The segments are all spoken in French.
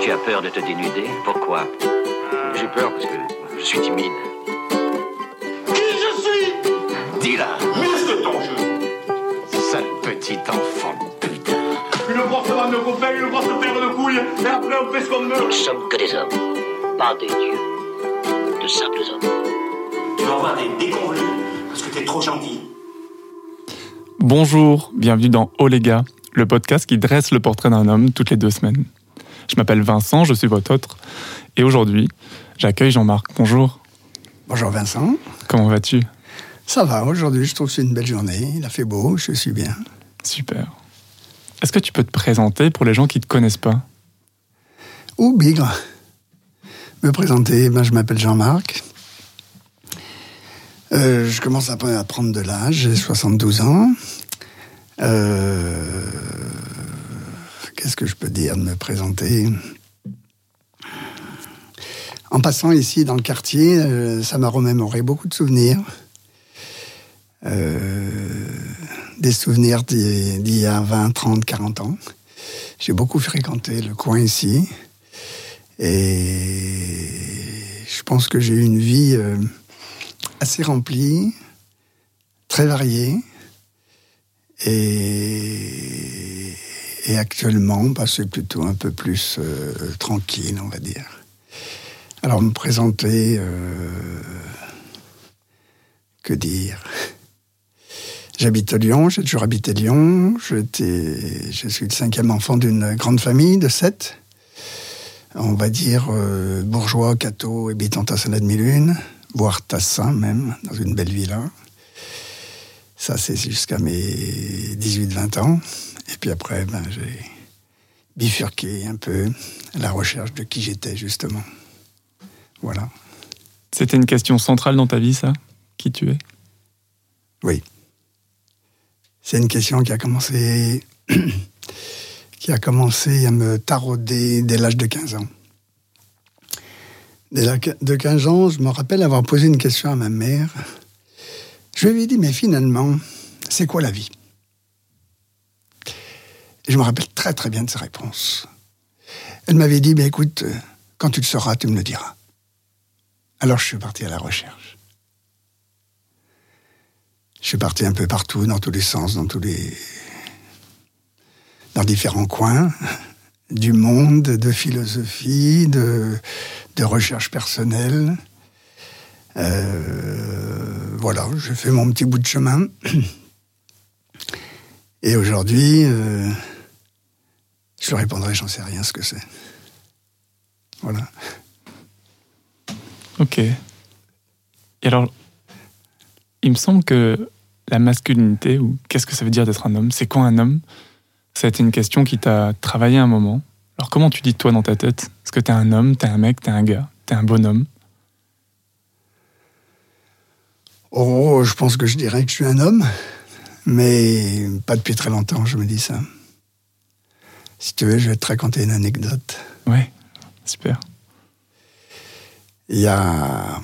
Tu as peur de te dénuder Pourquoi J'ai peur parce que je suis timide. Qui je suis Dis-la Muscle ton jeu Sale petit enfant de putain Une grosse bande de copains, une grosse paire de couilles, et après on fait ce qu'on Nous veut ne sommes que des hommes, pas des dieux. De simples hommes. Tu vas avoir des déconvenus parce que t'es trop gentil. Bonjour, bienvenue dans Oh les gars, le podcast qui dresse le portrait d'un homme toutes les deux semaines. Je m'appelle Vincent, je suis votre hôte, et aujourd'hui, j'accueille Jean-Marc. Bonjour, Bonjour Vincent. comment vas-tu? Ça va, aujourd'hui je trouve que c'est une belle journée, il a fait beau, je suis bien. Super. Est-ce que tu peux te présenter pour les gens qui ne te connaissent pas? Ou bigre. Me présenter, ben, je m'appelle Jean-Marc. Euh, je commence à à prendre de l'âge, j'ai 72 ans. Euh, Qu'est-ce que je peux dire de me présenter? En passant ici dans le quartier, euh, ça m'a remémoré beaucoup de souvenirs. Euh, des souvenirs d'il y a 20, 30, 40 ans. J'ai beaucoup fréquenté le coin ici. Et je pense que j'ai eu une vie euh, assez remplie, très variée. Et, et actuellement, bah, c'est plutôt un peu plus euh, tranquille, on va dire. Alors, me présenter, euh, que dire? J'habite Lyon, j'ai toujours habité Lyon. Je suis le cinquième enfant d'une grande famille de sept. On va dire euh, bourgeois, catho, habitant à Salade-Mille-Lune, voire Tassin même, dans une belle villa. Ça, c'est jusqu'à mes 18-20 ans. Et puis après, ben, j'ai bifurqué un peu à la recherche de qui j'étais, justement. Voilà. C'était une question centrale dans ta vie, ça? Qui tu es? Oui. C'est une question qui a commencé, qui a commencé à me tarauder dès l'âge de 15 ans. Dès l'âge de 15 ans, je me rappelle avoir posé une question à ma mère. Je lui ai dit, mais finalement, c'est quoi la vie? Je me rappelle très très bien de sa réponse. Elle m'avait dit, mais écoute, euh, quand tu le sauras, tu me le diras. Alors je suis parti à la recherche. Je suis parti un peu partout, dans tous les sens, dans tous les. dans différents coins du monde, de philosophie, de, de recherche personnelle. Euh, voilà, j'ai fait mon petit bout de chemin. Et aujourd'hui, euh, je lui répondrai, j'en sais rien ce que c'est. Voilà. Ok. Et alors, il me semble que la masculinité, ou qu'est-ce que ça veut dire d'être un homme? C'est quoi un homme? Ça a été une question qui t'a travaillé un moment. Alors comment tu dis toi dans ta tête Est-ce que t'es un homme, t'es un mec, t'es un gars, t'es un bonhomme? Oh, je pense que je dirais que je suis un homme, mais pas depuis très longtemps, je me dis ça. Si tu veux, je vais te raconter une anecdote. Ouais, super. Il y a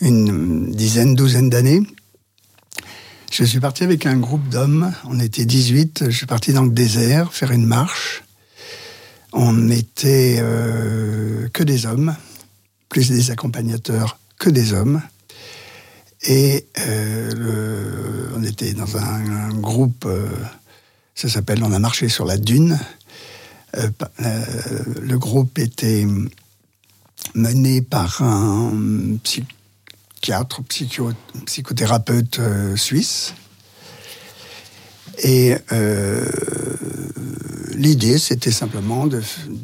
une dizaine, douzaine d'années, je suis parti avec un groupe d'hommes. On était 18. Je suis parti dans le désert faire une marche. On n'était euh, que des hommes, plus des accompagnateurs que des hommes. Et euh, le- on était dans un, groupe, euh, ça s'appelle On a marché sur la dune. Euh, le groupe était mené par un psychiatre, psycho- psychothérapeute suisse. Et l'idée, c'était simplement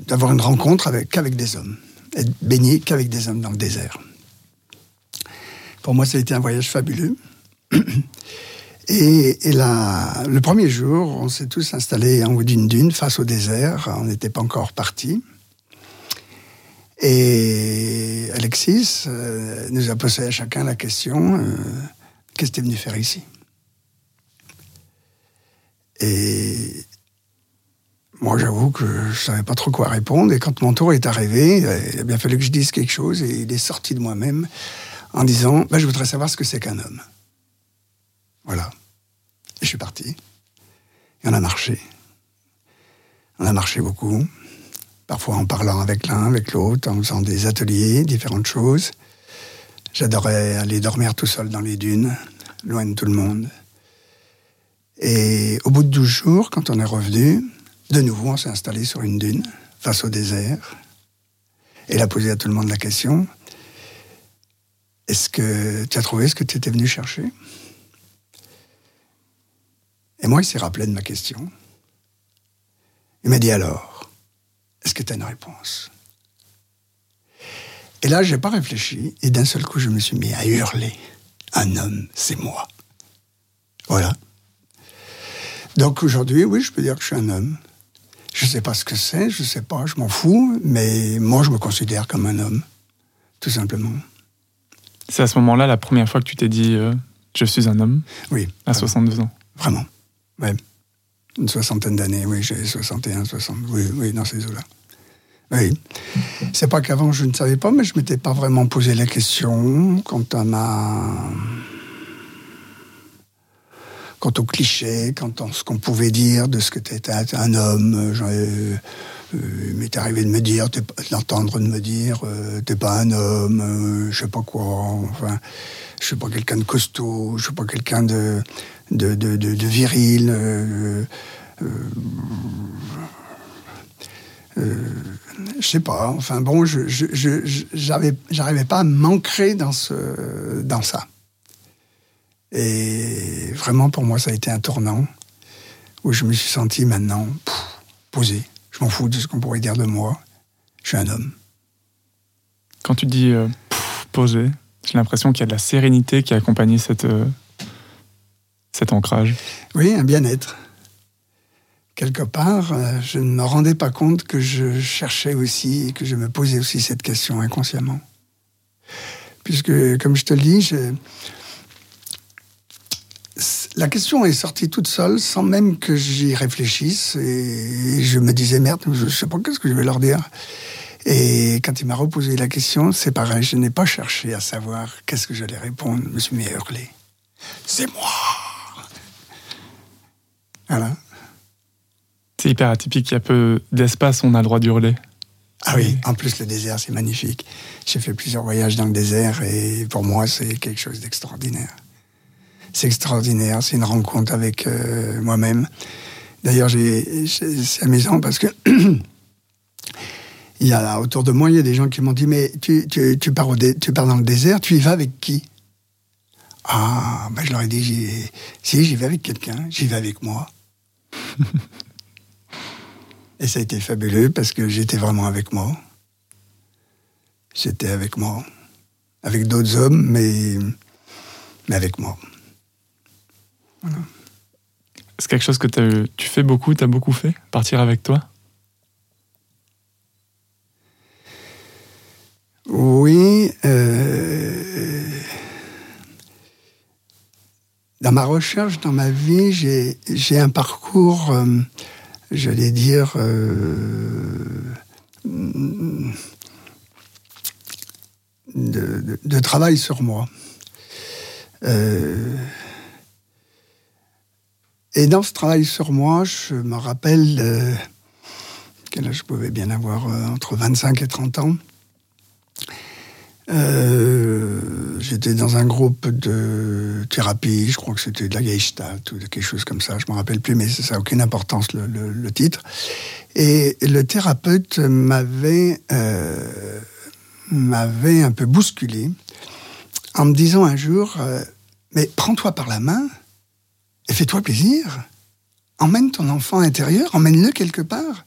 d'avoir une rencontre avec, qu'avec des hommes, et baigner qu'avec des hommes dans le désert. Pour moi, ça a été un voyage fabuleux. Et, là, le premier jour, on s'est tous installés en haut d'une dune face au désert. On n'était pas encore partis. Et Alexis euh, nous a posé à chacun la question euh, qu'est-ce que tu es venu faire ici? Et moi, j'avoue que je ne savais pas trop quoi répondre. Et quand mon tour est arrivé, il a bien fallu que je dise quelque chose. Et il est sorti de moi-même en disant bah, Je voudrais savoir ce que c'est qu'un homme. Voilà. Et je suis parti. Et on a marché. On a marché beaucoup. parfois en parlant avec l'un, avec l'autre, en faisant des ateliers, différentes choses. J'adorais aller dormir tout seul dans les dunes, loin de tout le monde. Et au bout de 12 jours, quand on est revenu, de nouveau, on s'est installé sur une dune, face au désert. Et il a posé à tout le monde la question Est-ce que tu as trouvé ce que tu étais venu chercher? Et moi, il s'est rappelé de ma question. Il m'a dit alors Est-ce que tu as une réponse? Et là, je n'ai pas réfléchi, et d'un seul coup, je me suis mis à hurler Un homme, c'est moi. Voilà. Donc aujourd'hui, oui, je peux dire que je suis un homme. Je ne sais pas ce que c'est, je ne sais pas, je m'en fous, mais moi, je me considère comme un homme, tout simplement. C'est à ce moment-là la première fois que tu t'es dit euh, je suis un homme? Oui. À 62 ans. Vraiment. Oui. Une soixantaine d'années, oui, j'ai 61, 60, oui, oui, dans ces eaux-là. Oui. C'est pas qu'avant je ne savais pas, mais je m'étais pas vraiment posé la question quant à ma quant aux clichés, quant à ce qu'on pouvait dire de ce que tu étais un homme. Euh, il m'est arrivé de me dire, d'entendre de me dire, euh, t'es pas un homme, euh, je sais pas quoi, enfin, je suis pas quelqu'un de costaud, je suis pas quelqu'un de, viril. Euh, je sais pas, enfin bon, je, j'arrivais pas à m'ancrer dans, dans ça. Et vraiment, pour moi, ça a été un tournant où je me suis senti maintenant posé. Je m'en fous de ce qu'on pourrait dire de moi. Je suis un homme. Quand tu dis euh, posé, j'ai l'impression qu'il y a de la sérénité qui accompagne cette, euh, cet ancrage. Oui, un bien-être. Quelque part, euh, je ne me rendais pas compte que je cherchais aussi, que je me posais aussi cette question inconsciemment. Puisque, comme je te le dis, je, la question est sortie toute seule, sans même que j'y réfléchisse. Et je me disais, merde, je ne sais pas qu'est-ce que je vais leur dire. Et quand il m'a reposé la question, c'est pareil, je n'ai pas cherché à savoir qu'est-ce que j'allais répondre. Je me suis mis à hurler. C'est moi Voilà. C'est hyper atypique, il y a peu d'espace, on a le droit d'hurler. Ah oui, en plus le désert, c'est magnifique. J'ai fait plusieurs voyages dans le désert et pour moi, c'est quelque chose d'extraordinaire c'est extraordinaire. C'est une rencontre avec euh, moi-même. D'ailleurs, c'est amusant parce que il y a autour de moi, il y a des gens qui m'ont dit mais tu, pars tu pars dans le désert, tu y vas avec qui? Ah, ben je leur ai dit si j'y vais avec quelqu'un, j'y vais avec moi. Et ça a été fabuleux parce que j'étais vraiment avec moi. J'étais avec moi, avec d'autres hommes, mais mais avec moi. C'est quelque chose que tu fais beaucoup, tu as beaucoup fait Partir avec toi? Oui. Euh, dans ma recherche, dans ma vie, j'ai un parcours, euh, j'allais dire, euh, de, de, travail sur moi. Et dans ce travail sur moi, je me rappelle euh, quel je pouvais bien avoir euh, entre 25 et 30 ans. Euh, j'étais dans un groupe de thérapie, je crois que c'était de la Gestalt ou quelque chose comme ça, je ne me rappelle plus, mais ça n'a aucune importance le, titre. Et le thérapeute m'avait m'avait un peu bousculé en me disant un jour, mais prends-toi par la main et fais-toi plaisir. Emmène ton enfant intérieur, emmène-le quelque part.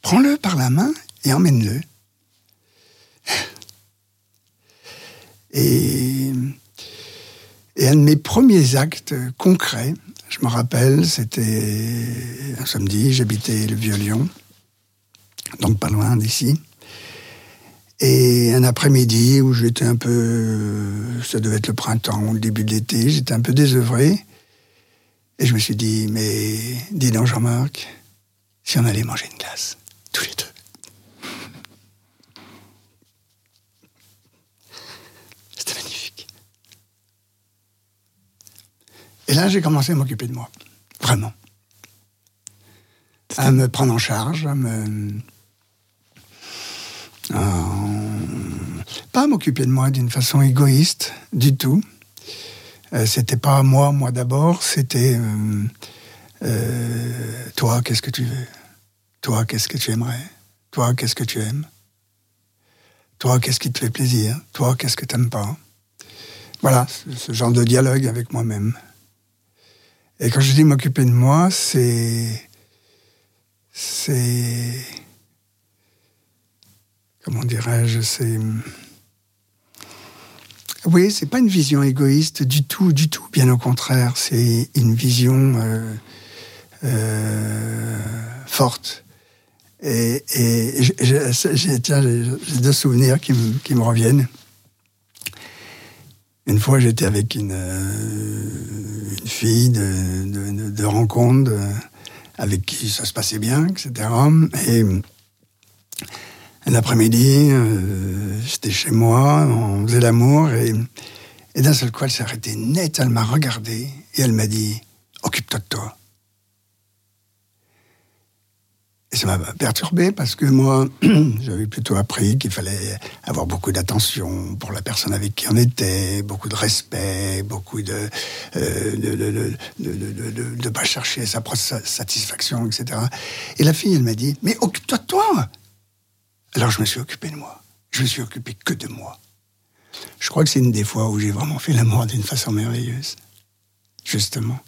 Prends-le par la main et emmène-le. Et, et, un de mes premiers actes concrets, je me rappelle, c'était un samedi, j'habitais le Vieux-Lyon, donc pas loin d'ici. Et un après-midi où j'étais un peu, ça devait être le printemps ou le début de l'été, j'étais un peu désœuvré. Et je me suis dit, mais dis donc Jean-Marc, si on allait manger une glace, tous les deux. C'était magnifique. Et là, j'ai commencé à m'occuper de moi. Vraiment. À me prendre en charge, à me, pas m'occuper de moi d'une façon égoïste du tout. Euh, c'était pas moi, moi d'abord, c'était euh, euh, toi, qu'est-ce que tu veux? Toi, qu'est-ce que tu aimerais? Toi, qu'est-ce que tu aimes? Toi, qu'est-ce qui te fait plaisir? Toi, qu'est-ce que tu n'aimes pas? Voilà, ce genre de dialogue avec moi-même. Et quand je dis m'occuper de moi, c'est. C'est. Comment dirais-je C'est. Oui, c'est pas une vision égoïste du tout, du tout. Bien au contraire, c'est une vision euh, euh, forte. Et, j'ai deux souvenirs qui me, reviennent. Une fois, j'étais avec une, euh, fille de, de, de rencontre avec qui ça se passait bien, etc. Et un après-midi, euh, j'étais chez moi, on faisait l'amour, et, d'un seul coup, elle s'est arrêtée net, elle m'a regardé, et elle m'a dit Occupe-toi de toi. Et ça m'a perturbé parce que moi, j'avais plutôt appris qu'il fallait avoir beaucoup d'attention pour la personne avec qui on était, beaucoup de respect, beaucoup de euh, de, de, pas chercher sa propre satisfaction, etc. Et la fille, elle m'a dit, mais occupe-toi de toi. Alors je me suis occupé de moi. Je me suis occupé que de moi. Je crois que c'est une des fois où j'ai vraiment fait l'amour d'une façon merveilleuse. Justement.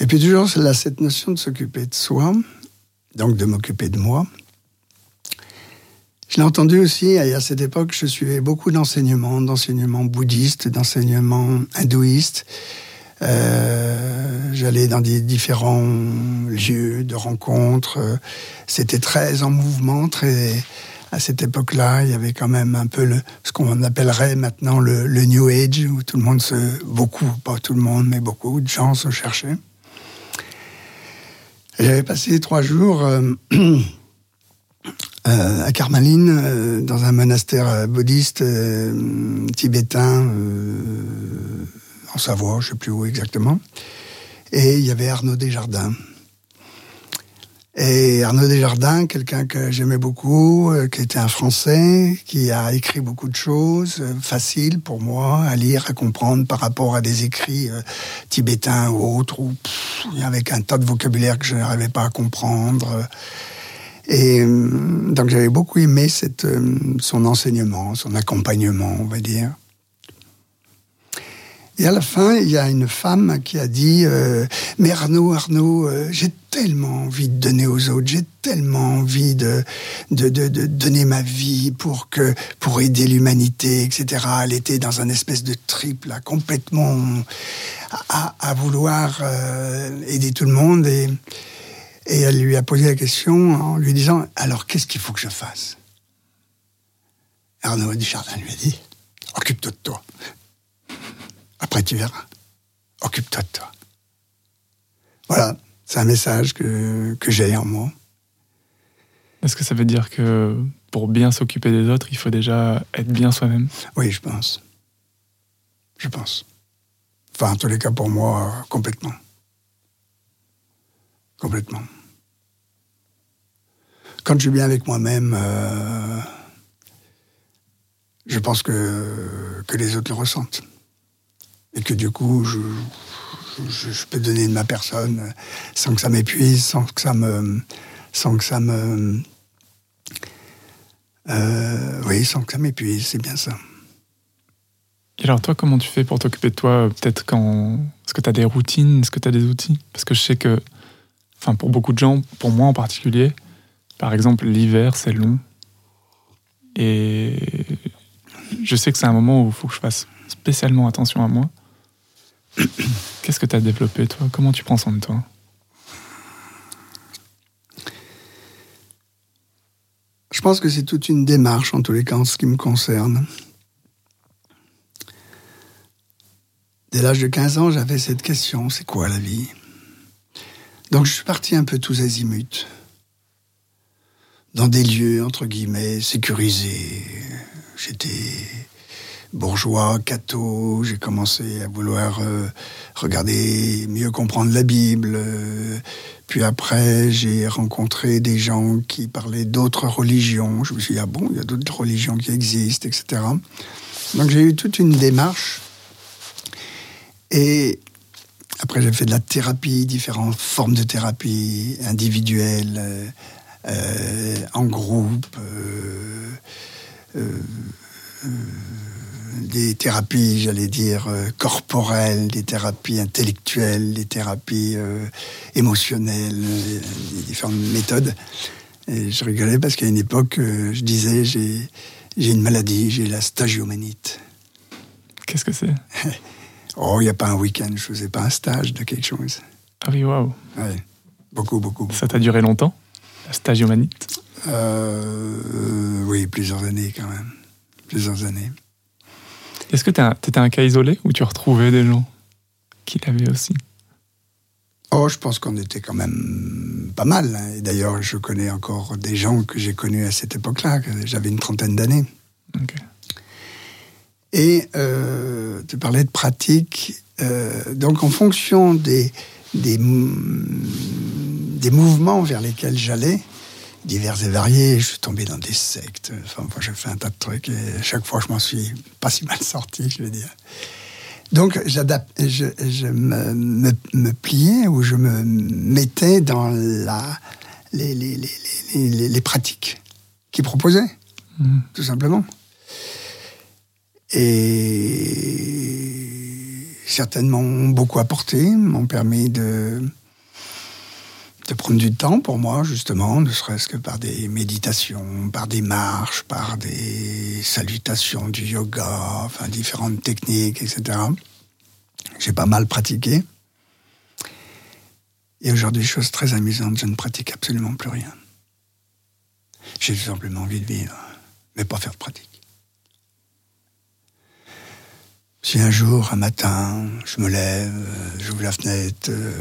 Et puis toujours là, cette notion de s'occuper de soi, donc de m'occuper de moi. Je l'ai entendu aussi, à cette époque, je suivais beaucoup d'enseignements, d'enseignements bouddhistes, d'enseignements hindouistes. Euh, J'allais dans des différents lieux de rencontres. C'était très en mouvement. À cette époque-là, il y avait quand même un peu ce qu'on appellerait maintenant le, New Age, où tout le monde se, beaucoup, pas tout le monde, mais beaucoup de gens se cherchaient. J'avais passé trois jours euh, euh, à Carmaline, euh, dans un monastère bouddhiste tibétain, en Savoie, je ne sais plus où exactement. Et il y avait Arnaud Desjardins. Et Arnaud Desjardins, quelqu'un que j'aimais beaucoup, euh, qui était un Français, qui a écrit beaucoup de choses euh, faciles pour moi à lire, à comprendre par rapport à des écrits euh, tibétains ou autres, avec un tas de vocabulaire que je n'arrivais pas à comprendre. Et donc j'avais beaucoup aimé son enseignement, son accompagnement, on va dire. Et à la fin, il y a une femme qui a dit euh, Mais Arnaud, Arnaud, euh, j'ai tellement envie de donner aux autres, j'ai tellement envie de, donner ma vie pour, que, pour aider l'humanité, etc. Elle était dans un espèce de triple, là, complètement à, vouloir euh, aider tout le monde. Et, et elle lui a posé la question en lui disant Alors, qu'est-ce qu'il faut que je fasse? Arnaud Desjardins lui a dit Occupe-toi de toi. Après, tu verras. Occupe-toi de toi. Voilà, c'est un message que, que j'ai en moi. Est-ce que ça veut dire que pour bien s'occuper des autres, il faut déjà être bien soi-même? Oui, je pense. Je pense. Enfin, en tous les cas, pour moi, complètement. Complètement. Quand je suis bien avec moi-même, euh, je pense que, que les autres le ressentent et que du coup, je, peux donner de ma personne sans que ça m'épuise, sans que ça me, sans que ça me, euh, oui, sans que ça m'épuise, c'est bien ça. Et alors toi, comment tu fais pour t'occuper de toi Peut-être quand... Est-ce que tu as des routines Est-ce que tu as des outils? Parce que je sais que, enfin pour beaucoup de gens, pour moi en particulier, par exemple l'hiver c'est long. Et je sais que c'est un moment où il faut que je fasse spécialement attention à moi. Qu'est-ce que tu as développé, toi? Comment tu prends soin de toi? Je pense que c'est toute une démarche, en tous les cas, en ce qui me concerne. Dès l'âge de 15 ans, j'avais cette question, c'est quoi la vie? Donc je suis parti un peu tous azimuts, dans des lieux, entre guillemets, sécurisés. J'étais bourgeois, catho. J'ai commencé à vouloir euh, regarder, mieux comprendre la Bible. euh, puis après, j'ai rencontré des gens qui parlaient d'autres religions. Je me suis dit, ah bon, il y a d'autres religions qui existent, etc. Donc j'ai eu toute une démarche. Et après, j'ai fait de la thérapie, différentes formes de thérapie, individuelle, euh, euh, en groupe, des thérapies, j'allais dire, euh, corporelles, des thérapies intellectuelles, des thérapies euh, émotionnelles, des différentes méthodes. Et je rigolais parce qu'à une époque, euh, je disais, j'ai j'ai une maladie, j'ai la stagiomanite. Qu'est-ce que c'est? Oh, il n'y a pas un week-end, je faisais pas un stage de quelque chose. Ah oui, waouh. Ouais. Beaucoup, beaucoup, beaucoup. Ça t'a duré longtemps La stagiomanite Euh, euh, oui, plusieurs années quand même. Plusieurs années. Est-ce que t'étais un cas isolé ou tu retrouvais des gens qui l'avaient aussi? Oh, je pense qu'on était quand même pas mal. hein. Et d'ailleurs, je connais encore des gens que j'ai connus à cette époque-là. que J'avais une trentaine d'années. Et euh, tu parlais de pratique. euh, donc, en fonction des, des, des mouvements vers lesquels j'allais, divers et variés, je suis tombé dans des sectes. Enfin, moi, j'ai fait un tas de trucs et chaque fois, je m'en suis pas si mal sorti, je veux dire. Donc, j'adapte, je, je me, me, me pliais ou je me mettais dans la, les, les, les, les, pratiques qu'ils proposaient, Mhm. tout simplement. Et certainement m'ont beaucoup apporté, m'ont permis de, de prendre du temps pour moi, justement, ne serait-ce que par des méditations, par des marches, par des salutations du yoga, enfin différentes techniques, etc. J'ai pas mal pratiqué. Et aujourd'hui, chose très amusante, je ne pratique absolument plus rien. J'ai tout simplement envie de vivre, mais pas faire de pratique. Si un jour, un matin, je me lève, euh, j'ouvre la fenêtre, euh,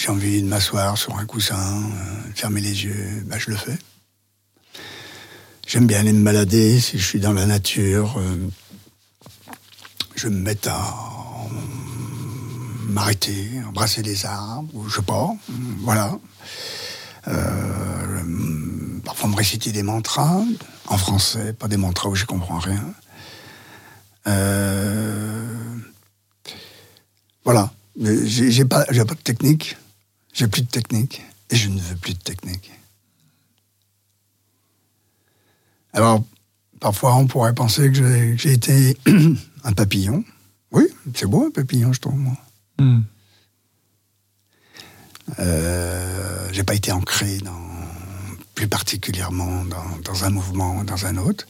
j'ai envie de m'asseoir sur un coussin, euh, fermer les yeux, bah, je le fais. J'aime bien aller me balader si je suis dans la nature. euh, je me mets à m'arrêter, embrasser les arbres, ou je sais pas, voilà. Euh, parfois me réciter des mantras, en français, pas des mantras où je comprends rien. Euh, voilà. J'ai pas, pas de technique. J'ai plus de technique. Et je ne veux plus de technique. Alors, parfois, on pourrait penser que j'ai- été un papillon. Oui, c'est beau un papillon, je trouve, moi. Euh, j'ai pas été ancré dans, plus particulièrement dans, dans un mouvement, dans un autre.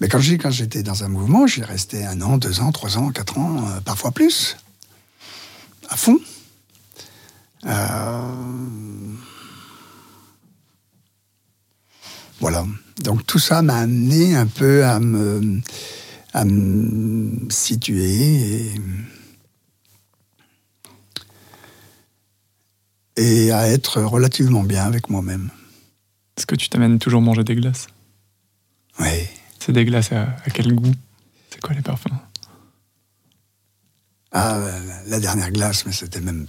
Mais quand je quand j'étais dans un mouvement, j'y restais un an, deux ans, trois ans, quatre ans, euh, parfois plus, à fond. Euh, Voilà. Donc tout ça m'a amené un peu à me, à me situer et, et à être relativement bien avec moi-même. Est-ce que tu t'amènes toujours manger des glaces? Oui. C'est des glaces à, à quel goût? C'est quoi les parfums? Ah, la, la dernière glace, mais c'était même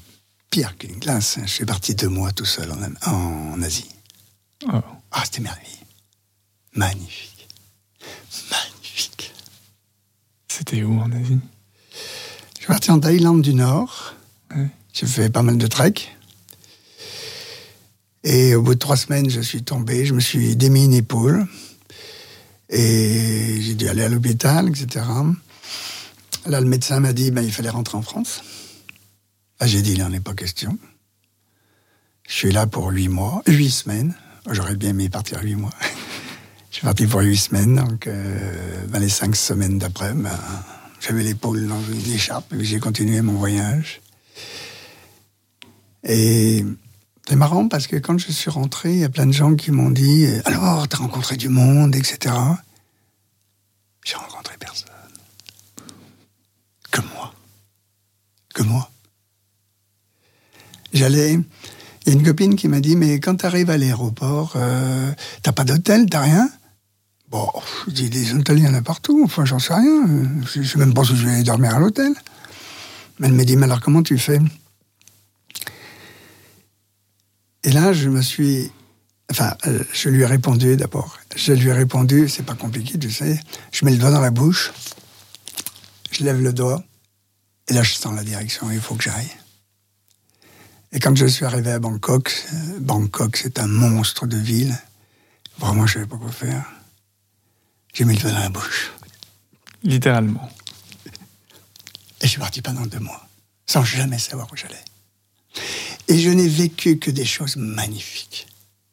pire qu'une glace. Je suis parti deux mois tout seul en, en Asie. Oh. Ah, c'était merveilleux. Magnifique. Magnifique. C'était où en Asie? Je suis parti en Thaïlande du Nord. Ouais. J'ai fait pas mal de trek. Et au bout de trois semaines, je suis tombé, je me suis démis une épaule. Et j'ai dû aller à l'hôpital, etc. Là, le médecin m'a dit ben, il fallait rentrer en France. Là, j'ai dit il n'en est pas question. Je suis là pour huit mois, huit semaines. J'aurais bien aimé partir huit mois. je suis parti pour huit semaines, donc euh, ben, les cinq semaines d'après, ben, j'avais l'épaule dans une écharpe et j'ai continué mon voyage. Et c'est marrant parce que quand je suis rentré, il y a plein de gens qui m'ont dit Alors, t'as rencontré du monde, etc. J'ai rencontré personne. Que moi. Que moi. J'allais. Il y a une copine qui m'a dit Mais quand t'arrives à l'aéroport, euh, t'as pas d'hôtel, t'as rien? Bon, je dis, des hôtels, il y en a partout. Enfin, j'en sais rien. Je sais même pas si je vais dormir à l'hôtel. Elle me dit, mais alors comment tu fais? Et là, je me suis... Enfin, euh, je lui ai répondu d'abord. Je lui ai répondu, c'est pas compliqué, tu sais. Je mets le doigt dans la bouche, je lève le doigt, et là, je sens la direction, il faut que j'aille. Et quand je suis arrivé à Bangkok, Bangkok, c'est un monstre de ville. Vraiment, je savais pas quoi faire. J'ai mis le doigt dans la bouche. Littéralement. Et je suis parti pendant deux mois, sans jamais savoir où j'allais. Et je n'ai vécu que des choses magnifiques.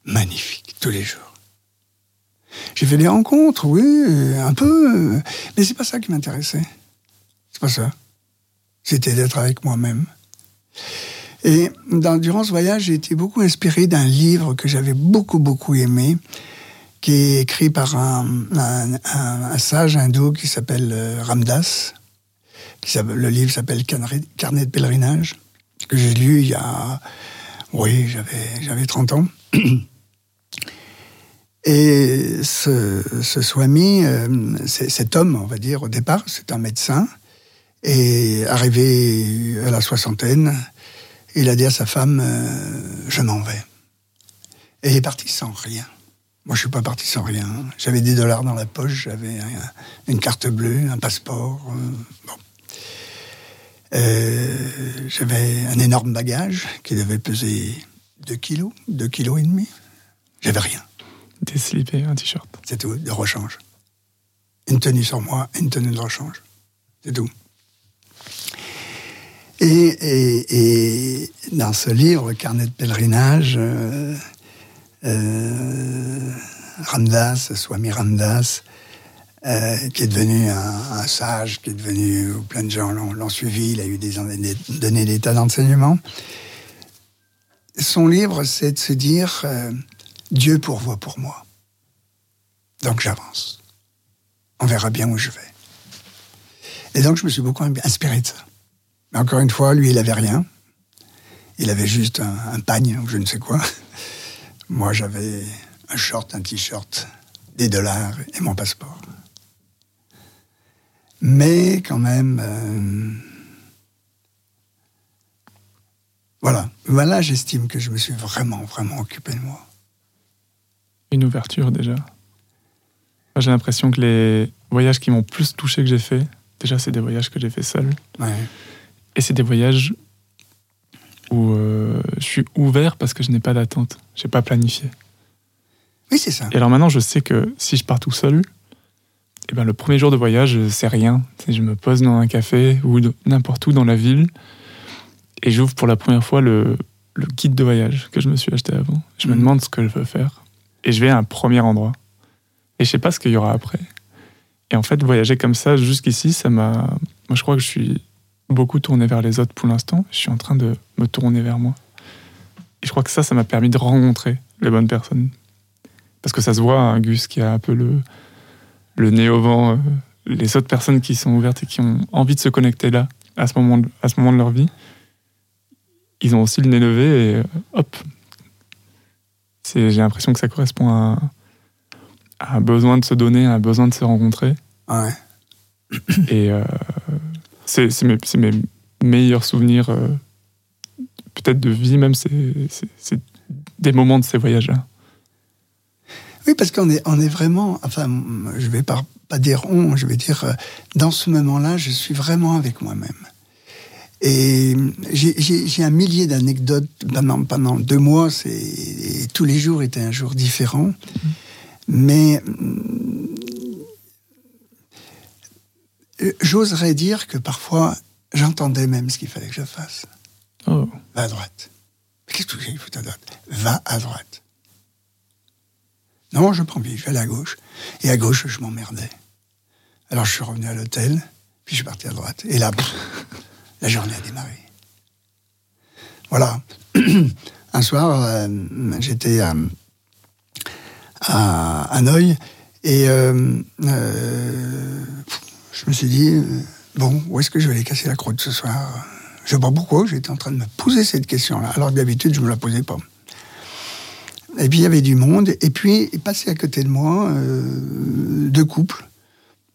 Magnifiques, tous les jours. J'ai fait des rencontres, oui, un peu, mais c'est pas ça qui m'intéressait. C'est pas ça. C'était d'être avec moi-même. Et dans, durant ce voyage, j'ai été beaucoup inspiré d'un livre que j'avais beaucoup, beaucoup aimé, qui est écrit par un, sage hindou qui s'appelle euh, Ramdas. Le livre s'appelle Carnet de pèlerinage, que j'ai lu il y a... Oui, j'avais, j'avais 30 ans. Et ce, ce Swami, euh, cet homme, on va dire, au départ, c'est un médecin, et arrivé à la soixantaine, il a dit à sa femme euh, Je m'en vais. Et il est parti sans rien. Moi, je suis pas parti sans rien. J'avais des dollars dans la poche, j'avais une carte bleue, un passeport. Euh, bon. Euh, j'avais un énorme bagage qui devait peser 2 kilos, 2 kilos et demi. J'avais rien. Des slips et un t-shirt. C'est tout, de rechange. Une tenue sur moi, une tenue de rechange. C'est tout. Et, dans ce livre, carnet de pèlerinage, euh, euh, Swami Ramdas, euh, qui est devenu un, un, sage, qui est devenu, plein de gens l'ont suivi, il a eu des, des donné des tas d'enseignements. Son livre, c'est de se dire euh, Dieu pourvoit pour moi. Donc j'avance. On verra bien où je vais. Et donc je me suis beaucoup inspiré de ça. Mais encore une fois, lui, il avait rien. Il avait juste un, un pagne ou je ne sais quoi. Moi, j'avais un short, un t-shirt, des dollars et mon passeport. Mais quand même, euh, voilà. Voilà, j'estime que je me suis vraiment, vraiment occupé de moi. Une ouverture déjà. J'ai l'impression que les voyages qui m'ont plus touché que j'ai fait, déjà, c'est des voyages que j'ai fait seul. Ouais. Et c'est des voyages où euh, je suis ouvert parce que je n'ai pas d'attente. Je n'ai pas planifié. Oui, c'est ça. Et alors maintenant, je sais que si je pars tout seul, eh ben, le premier jour de voyage, c'est rien. Je me pose dans un café ou n'importe où dans la ville et j'ouvre pour la première fois le, le, guide de voyage que je me suis acheté avant. Je me Mhm. demande ce que je veux faire et je vais à un premier endroit. Et je sais pas ce qu'il y aura après. Et en fait, voyager comme ça jusqu'ici, ça m'a. Moi, je crois que je suis beaucoup tourné vers les autres pour l'instant. Je suis en train de me tourner vers moi. Et je crois que ça, ça m'a permis de rencontrer les bonnes personnes. Parce que ça se voit, un Gus qui a un peu le, le nez au vent, euh, les autres personnes qui sont ouvertes et qui ont envie de se connecter là, à ce moment de, à ce moment de leur vie, ils ont aussi le nez levé et euh, hop. C'est- J'ai l'impression que ça correspond à, à un besoin de se donner, à un besoin de se rencontrer. Ouais. Et euh, c'est mes, mes meilleurs souvenirs, euh, peut-être de vie même, c'est des moments de ces voyages-là. Oui, parce qu'on est, on est vraiment, enfin, je vais pas, pas dire on, je vais dire, euh, dans ce moment-là, je suis vraiment avec moi-même. Et j'ai- un millier d'anecdotes pendant, pendant deux mois, et tous les jours étaient un jour différent. Mais hum, euh, j'oserais dire que parfois, j'entendais même ce qu'il fallait que je fasse. Oh, Va à droite. Qu'est-ce que j'ai foutre à droite? Va à droite. Non, je prends bien, je vais aller à gauche. Et à gauche, je m'emmerdais. Alors je suis revenu à l'hôtel, puis je suis parti à droite. Et là, pff, la journée a démarré. Voilà. Un soir, euh, j'étais à, à Hanoï et euh, euh, je me suis dit, euh, bon, où est-ce que je vais aller casser la croûte ce soir? Je sais pas pourquoi, j'étais en train de me poser cette question-là, alors que d'habitude, je me la posais pas. Et puis il y avait du monde. Et puis passait à côté de moi euh, deux couples,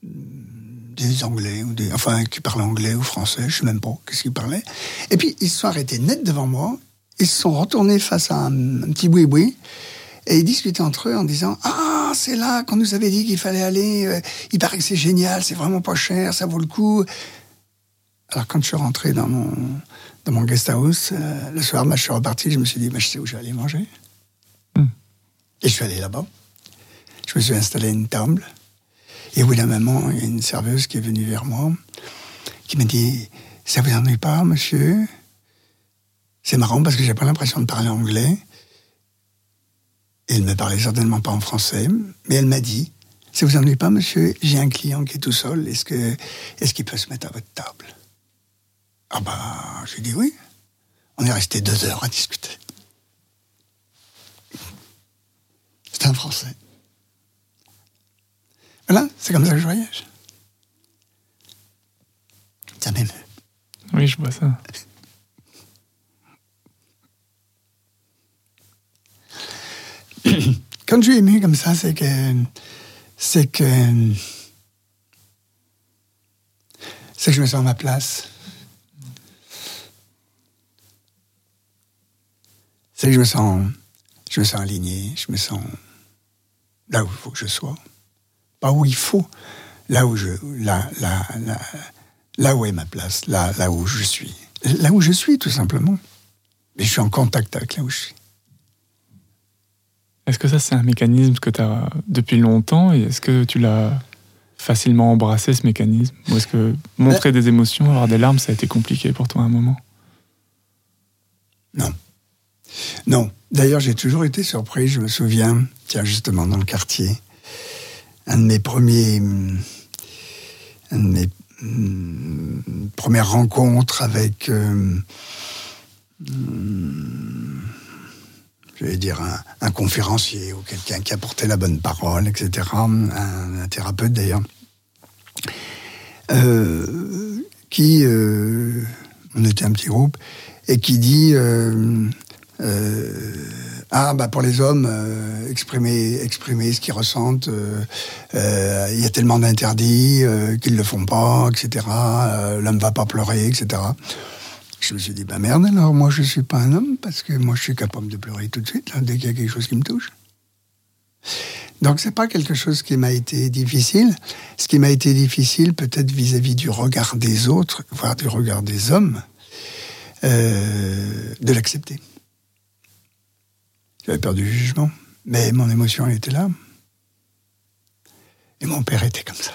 des Anglais ou des, enfin qui parlaient anglais ou français, je sais même pas qu'est-ce qu'ils parlaient. Et puis ils se sont arrêtés net devant moi. Ils se sont retournés face à un, un petit boui-boui. Et ils discutaient entre eux en disant Ah, c'est là qu'on nous avait dit qu'il fallait aller. euh, il paraît que c'est génial, c'est vraiment pas cher, ça vaut le coup. Alors quand je suis rentré dans mon, dans mon guest house, euh, le soir, bah, je suis reparti, je me suis dit bah, Je sais où je vais aller manger. Hmm. Et je suis allé là-bas. Je me suis installé à une table. Et bout d'un moment, il y a une serveuse qui est venue vers moi, qui m'a dit Ça vous ennuie pas, monsieur? C'est marrant parce que j'ai pas l'impression de parler anglais. Elle ne me parlait certainement pas en français, mais elle m'a dit Ça vous ennuie pas, monsieur J'ai un client qui est tout seul, est-ce que est-ce qu'il peut se mettre à votre table? Ah bah, j'ai dit oui. On est resté deux heures à discuter. C'est un Français. Voilà, c'est comme ça que je voyage. Ça m'émeut. Oui, je vois ça. Je suis ému comme ça, c'est que. C'est que. C'est que je me sens à ma place. C'est que je me sens. Je me sens aligné, je me sens là où il faut que je sois. Pas où il faut, là où je. Là, là, là, là où est ma place, là, là où je suis. Là où je suis, tout simplement. Mais je suis en contact avec là où je suis. Est-ce que ça, c'est un mécanisme que tu as depuis longtemps et est-ce que tu l'as facilement embrassé, ce mécanisme? Ou est-ce que montrer des émotions, avoir des larmes, ça a été compliqué pour toi à un moment? Non. Non. D'ailleurs, j'ai toujours été surpris. Je me souviens, tiens, justement, dans le quartier, un de mes premiers. hum, Un de mes hum, premières rencontres avec. euh, hum, je vais dire un, conférencier ou quelqu'un qui apportait la bonne parole, etc. Un, thérapeute d'ailleurs. Euh, qui. euh, on était un petit groupe, et qui dit. euh, ah, bah pour les hommes, exprimer, exprimer ce qu'ils ressentent, il y a tellement d'interdits qu'ils ne le font pas, etc. L'homme va pas pleurer, etc. Je me suis dit, bah merde, alors moi je suis pas un homme, parce que moi je suis capable de pleurer tout de suite, là, dès qu'il y a quelque chose qui me touche. Donc c'est pas quelque chose qui m'a été difficile. Ce qui m'a été difficile, peut-être vis-à-vis du regard des autres, voire du regard des hommes, euh, de l'accepter. J'avais peur du jugement, mais mon émotion elle était là. Et mon père était comme ça.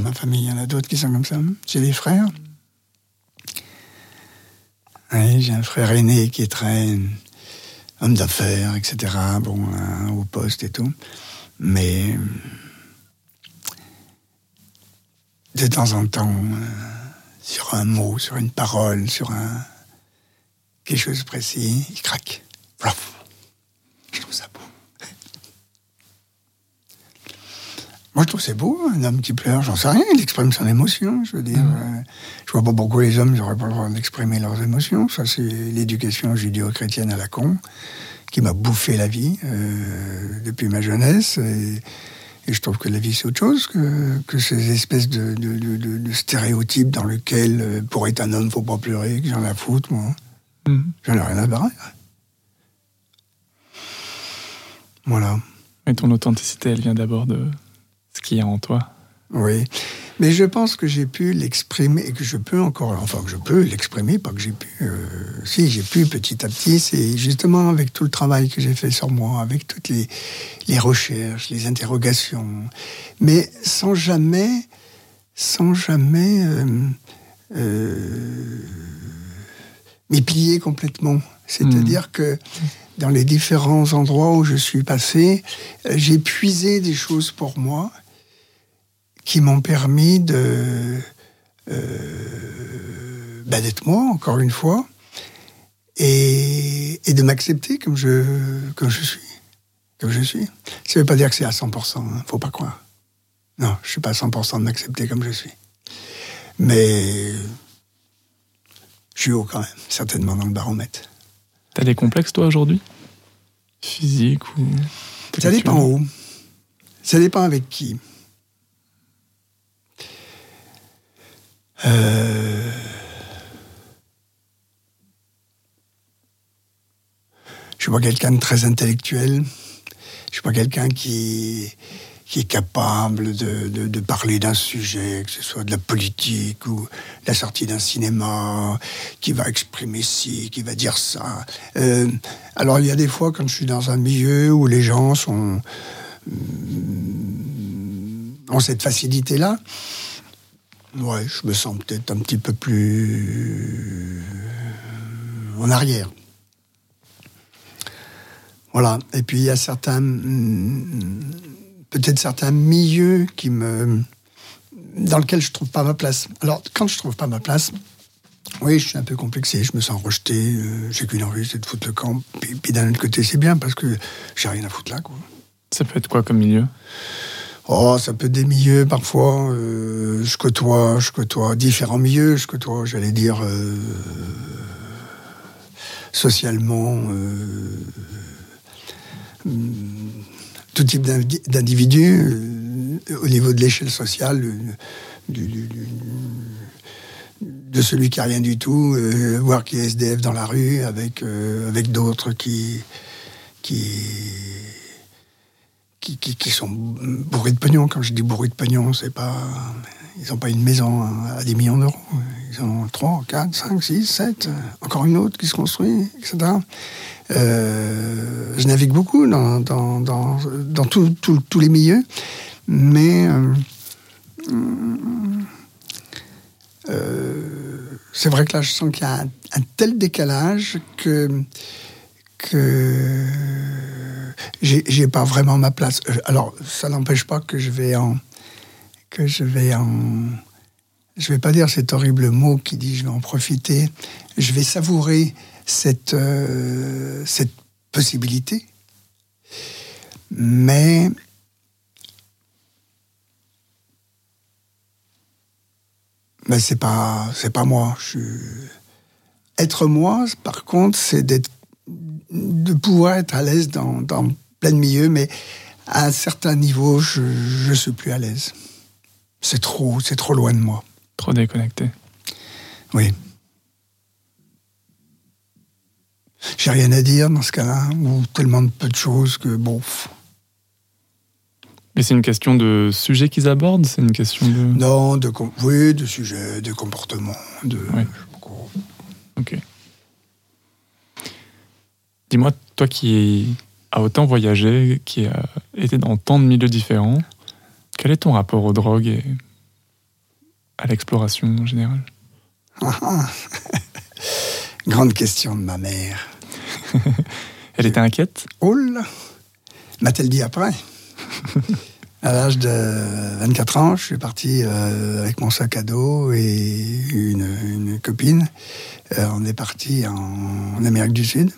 Ma famille, il y en a d'autres qui sont comme ça. J'ai des frères. J'ai un frère aîné qui est très homme d'affaires, etc. Bon, hein, au poste et tout. Mais de temps en temps, euh, sur un mot, sur une parole, sur un quelque chose de précis, il craque. Voilà. Je trouve ça beau. Moi, je trouve c'est beau, un homme qui pleure, j'en sais rien, il exprime son émotion, je veux dire. euh, je vois pas pourquoi les hommes n'auraient pas le droit d'exprimer leurs émotions. Ça, c'est l'éducation judéo-chrétienne à la con, qui m'a bouffé la vie euh, depuis ma jeunesse. Et, et je trouve que la vie, c'est autre chose que, que ces espèces de, de, de- de- de stéréotypes dans lesquels, euh, pour être un homme, faut pas pleurer, que j'en ai à foutre, moi. Mhm. J'en ai rien à barrer. Voilà. Et ton authenticité, elle vient d'abord de ce qu'il y a en toi. Oui, mais je pense que j'ai pu l'exprimer et que je peux encore, enfin que je peux l'exprimer, pas que j'ai pu. euh, si, j'ai pu petit à petit. C'est justement avec tout le travail que j'ai fait sur moi, avec toutes les, les recherches, les interrogations, mais sans jamais, sans jamais euh, euh, complètement. C'est-à-dire que dans les différents endroits où je suis passé, euh, j'ai puisé des choses pour moi qui m'ont permis de euh, bah, d'être moi encore une fois et, et de m'accepter comme je comme je suis comme je suis. Ça veut pas dire que c'est à 100%, hein, faut pas croire. Non, je suis pas à 100% de m'accepter comme je suis. Mais Je suis haut quand même, certainement dans le baromètre. T'as des complexes, toi, aujourd'hui? Physique ou. Ça dépend où. Ça dépend avec qui. Euh, Je suis pas quelqu'un de très intellectuel. Je suis pas quelqu'un qui, qui est capable de, de- parler d'un sujet, que ce soit de la politique ou la sortie d'un cinéma, qui va exprimer ci, qui va dire ça. Euh, alors il y a des fois quand je suis dans un milieu où les gens sont ont cette facilité-là, ouais, je me sens peut-être un petit peu plus en arrière. Voilà. Et puis il y a certains, mm, peut-être certains milieux qui me, dans lesquels je trouve pas ma place. Alors quand je trouve pas ma place, oui, je suis un peu complexé, je me sens rejeté, euh, j'ai qu'une envie, c'est de foutre le camp. Puis, puis d'un autre côté, c'est bien parce que j'ai rien à foutre là, quoi. Ça peut être quoi comme milieu? Oh, ça peut des milieux parfois. euh, je côtoie, je côtoie différents milieux. Je côtoie, j'allais dire, euh, socialement, euh, hum, tout type d'indi- d'individus au niveau de l'échelle sociale, de celui qui a rien du tout, voire qui est SDF dans la rue, avec, avec d'autres qui, qui, qui, qui, qui sont bourrés de pognon. Quand je dis bourrés de pognon, c'est pas. Ils n'ont pas une maison à des millions d'euros. Ils ont 3, 4, 5, 6, 7, encore une autre qui se construit, etc. Euh, je navigue beaucoup dans, dans, dans, dans tout- tout- tous les milieux, mais euh, euh, c'est vrai que là, je sens qu'il y a un, un tel décalage que que j'ai pas vraiment ma place. Alors, ça n'empêche pas que je vais en que je vais en je vais pas dire cet horrible mot qui dit je vais en profiter. Je vais savourer cette euh, cette possibilité, mais mais c'est pas pas moi. Je suis- être moi, par contre, c'est d'être de pouvoir être à l'aise dans, dans plein de milieux, mais à un certain niveau, je ne suis plus à l'aise. C'est trop, c'est trop loin de moi. Trop déconnecté. Oui. J'ai rien à dire dans ce cas-là, ou tellement de peu de choses que bon. Mais c'est une question de sujet qu'ils abordent C'est une question de. Non, de com- oui, de sujets, de comportements, de. Oui. Ok. Dis-moi, toi qui as autant voyagé, qui a été dans tant de milieux différents, quel est ton rapport aux drogues et à l'exploration en général? Grande question de ma mère. Elle était inquiète? Là M'a-t-elle dit après? À l'âge de 24 ans, je suis parti euh, avec mon sac à dos et une, une copine. Euh, on est parti en, en Amérique du Sud.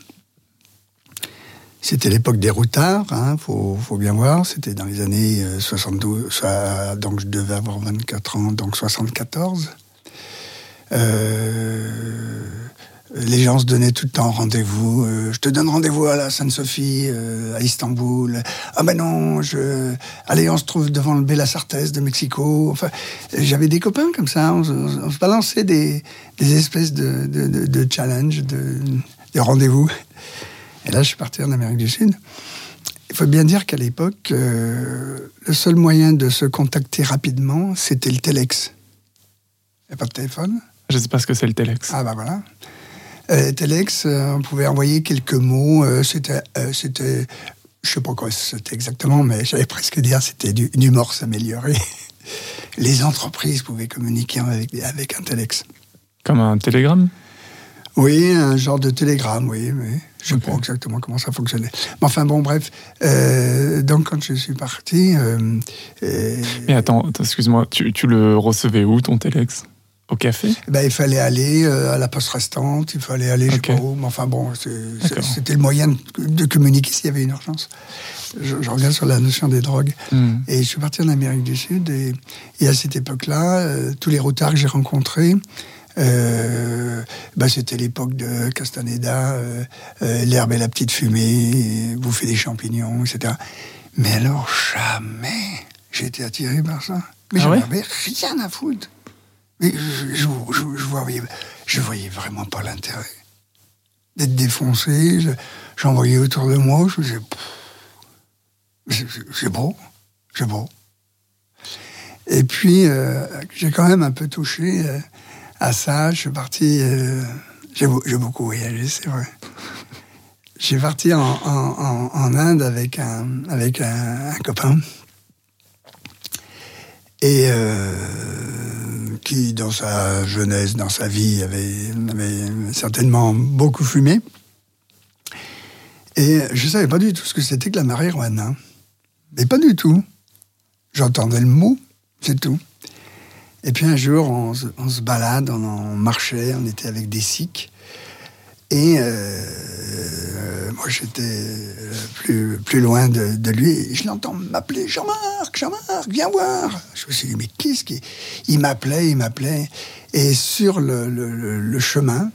C'était l'époque des routards, hein, faut, bien voir. C'était dans les années euh, 72, ça- donc je devais avoir 24 ans, donc 74. Euh, les gens se donnaient tout le temps rendez-vous. euh, je te donne rendez-vous à la Sainte-Sophie, euh, à Istanbul. Ah ben non, allez, on se trouve devant le Bella Sartès de Mexico. Enfin, j'avais des copains comme ça. On, se- balançait des, espèces de, de, de, de challenge, de, de rendez-vous. Et là, je suis parti en Amérique du Sud. Il faut bien dire qu'à l'époque, euh, le seul moyen de se contacter rapidement, c'était le téléx. Il n'y a pas de téléphone Je sais pas ce que c'est le Telex. ah bah voilà. Euh, Telex, euh, on pouvait envoyer quelques mots. euh, c'était, c'était, je sais pas quoi c'était exactement, mais j'allais presque dire c'était du, du mort s'améliorer. Les entreprises pouvaient communiquer avec, avec un Telex. Comme un télégramme Oui, un genre de télégramme, oui, oui. Je sais Ok. pas exactement comment ça fonctionnait. Mais enfin bon, bref. Euh, donc quand je suis parti, euh, euh, Mais attends, excuse-moi, tu, tu le recevais où ton Telex? Au café? Ben, il fallait aller euh, à la poste restante, il fallait aller, je Ok. sais pas où, mais enfin bon, c'était le moyen de, communiquer s'il y avait une urgence. Je, je reviens sur la notion des drogues. Hmm. Et je suis parti en Amérique du Sud, et, et à cette époque-là, tous les routards que j'ai rencontrés, bah, C'était l'époque de Castaneda, euh, euh, l'herbe et la petite fumée, bouffer des champignons, etc. Mais alors, jamais j'ai été attiré par ça. Mais Ah j'en ouais avais rien à foutre. Mais je, je, je- je voyais, je voyais vraiment pas l'intérêt d'être défoncé. Je- J'en voyais autour de moi. Je me disais, c'est- beau, c'est beau. Et puis, euh, j'ai quand même un peu touché euh, à ça. Je suis parti. euh, j'ai beau- j'ai beaucoup voyagé, c'est vrai. J'ai parti en, Inde avec un, avec un copain. Et euh, qui, dans sa jeunesse, dans sa vie, avait, avait certainement beaucoup fumé. Et je ne savais pas du tout ce que c'était que la marijuana. Mais pas du tout. J'entendais le mot, c'est tout. Et puis un jour, on se, balade, on, marchait, on était avec des sikhs. Et euh, moi, j'étais euh, plus, plus loin de, lui. Et je l'entends m'appeler Jean-Marc, Jean-Marc, viens voir. Je me suis dit, mais qu'est-ce qui. Il m'appelait, il m'appelait. Et sur le- le chemin,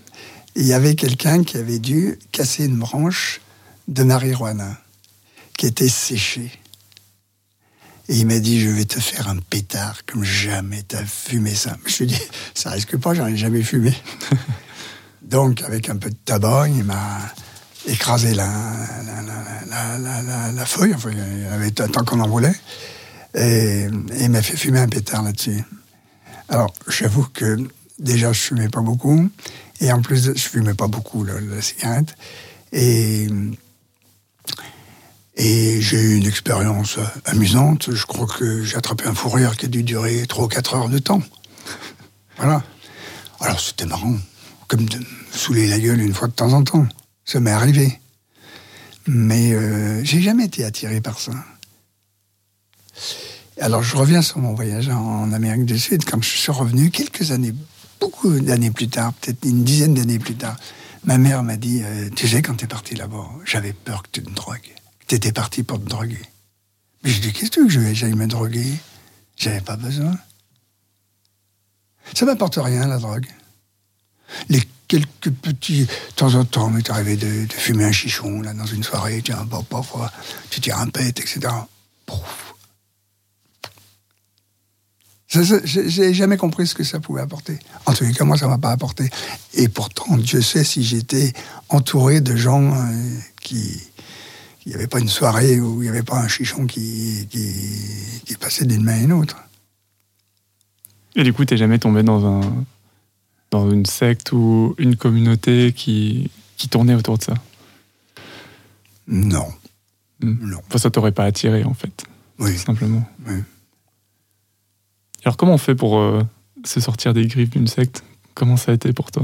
il y avait quelqu'un qui avait dû casser une branche de marijuana qui était séchée. Et il m'a dit, je vais te faire un pétard comme jamais t'as fumé ça. Je me suis dit, ça risque pas, j'en ai jamais fumé. Donc, avec un peu de tabac, il m'a écrasé la, feuille, enfin, il y avait tant qu'on en voulait, et, et il m'a fait fumer un pétard là-dessus. Alors, j'avoue que déjà, je fumais pas beaucoup, et en plus, je fumais pas beaucoup la cigarette, et, et j'ai eu une expérience amusante. Je crois que j'ai attrapé un fou qui a dû durer 3 ou 4 heures de temps. Voilà. Alors c'était marrant, comme de me saouler la gueule une fois de temps en temps. Ça m'est arrivé. Mais euh, j'ai jamais été attiré par ça. Alors je reviens sur mon voyage en Amérique du Sud. Quand je suis revenu, quelques années, beaucoup d'années plus tard, peut-être une dizaine d'années plus tard, ma mère m'a dit, euh, tu sais, quand t'es parti là-bas, j'avais peur que tu te drogues. T'étais parti pour te droguer. Mais je dis, qu'est-ce que je- j'aille me droguer? J'avais pas besoin. Ça m'apporte rien, la drogue. Les quelques petits... De temps en temps, m'est arrivé de, fumer un chichon, là, dans une soirée, tiens, bah, parfois, tu tires un pet, etc. Pouf. J'ai jamais compris ce que ça pouvait apporter. En les cas, moi, ça m'a pas apporté. Et pourtant, Dieu sait si j'étais entouré de gens euh, qui... Il n'y avait pas une soirée où il n'y avait pas un chichon qui, qui, qui passait d'une main à une autre. Et du coup, t'es jamais tombé dans un dans une secte ou une communauté qui, qui tournait autour de ça? Non. Hmm. Non. Enfin, ça t'aurait pas attiré, en fait, Oui. simplement. Oui. Alors, comment on fait pour euh, se sortir des griffes d'une secte? Comment ça a été pour toi?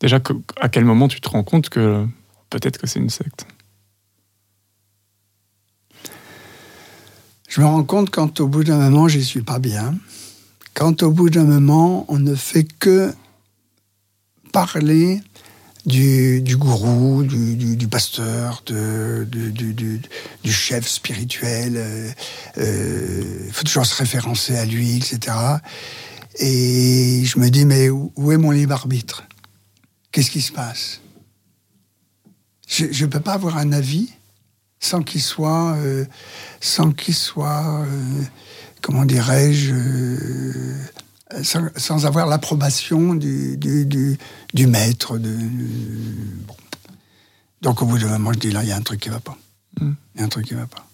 Déjà, à quel moment tu te rends compte que peut-être que c'est une secte? Je me rends compte quand au bout d'un moment, j'y suis pas bien. Quand au bout d'un moment, on ne fait que parler du, gourou, du, pasteur, du, chef spirituel. euh, euh, Il faut toujours se référencer à lui, etc. Et je me dis, mais où est mon libre arbitre? Qu'est-ce qui se passe? Je ne peux pas avoir un avis sans qu'il soit, euh, sans qu'il soit, euh, comment dirais-je, euh, sans, sans avoir l'approbation du, du, du, du maître. De, bon. Donc au bout d'un moment, je dis là, il y a un truc qui va pas. Mm. Il y a un truc qui va pas.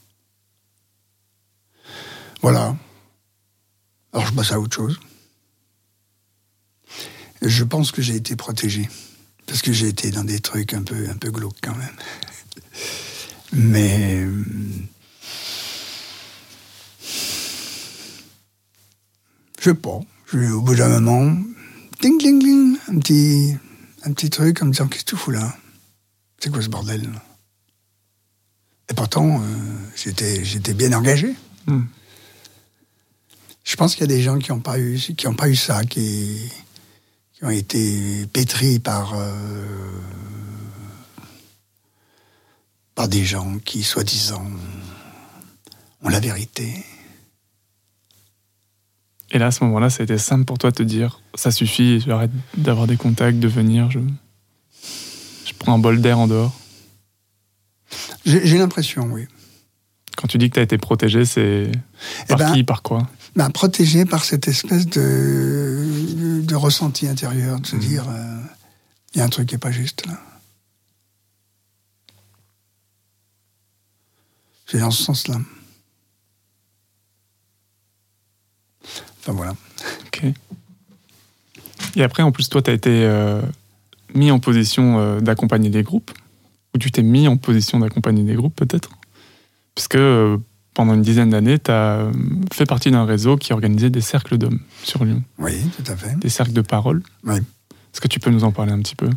Voilà. Alors je passe à autre chose. Je pense que j'ai été protégé. Parce que j'ai été dans des trucs un peu, un peu glauques quand même. Mais. Je sais pas. Je- Au bout d'un moment, ding, ding, ding, un petit, un petit truc en me disant Qu'est-ce que tu fous là? C'est quoi ce bordel? Et pourtant, euh, j'étais j'étais bien engagé. Hmm. Je pense qu'il y a des gens qui n'ont pas, eu- qui ont pas eu ça, qui, qui ont été pétris par. euh, par des gens qui, soi-disant, ont la vérité. Et là, à ce moment-là, ça a été simple pour toi de te dire ça suffit, j'arrête d'avoir des contacts, de venir, je, je prends un bol d'air en dehors. J'ai l'impression, oui. Quand tu dis que tu as été protégé, c'est par ben, qui, par quoi? Ben, protégé par cette espèce de, de ressenti intérieur, de se Mhm. dire, euh, il y a un truc qui n'est pas juste là. C'est dans ce sens-là. Enfin voilà. Ok. Et après, en plus, toi, tu as été euh, mis en position euh, d'accompagner des groupes, ou tu t'es mis en position d'accompagner des groupes, peut-être? Puisque euh, pendant une dizaine d'années, tu as fait partie d'un réseau qui organisait des cercles d'hommes sur Lyon, Oui, tout à fait. des cercles de parole. Oui. Est-ce que tu peux nous en parler un petit peu?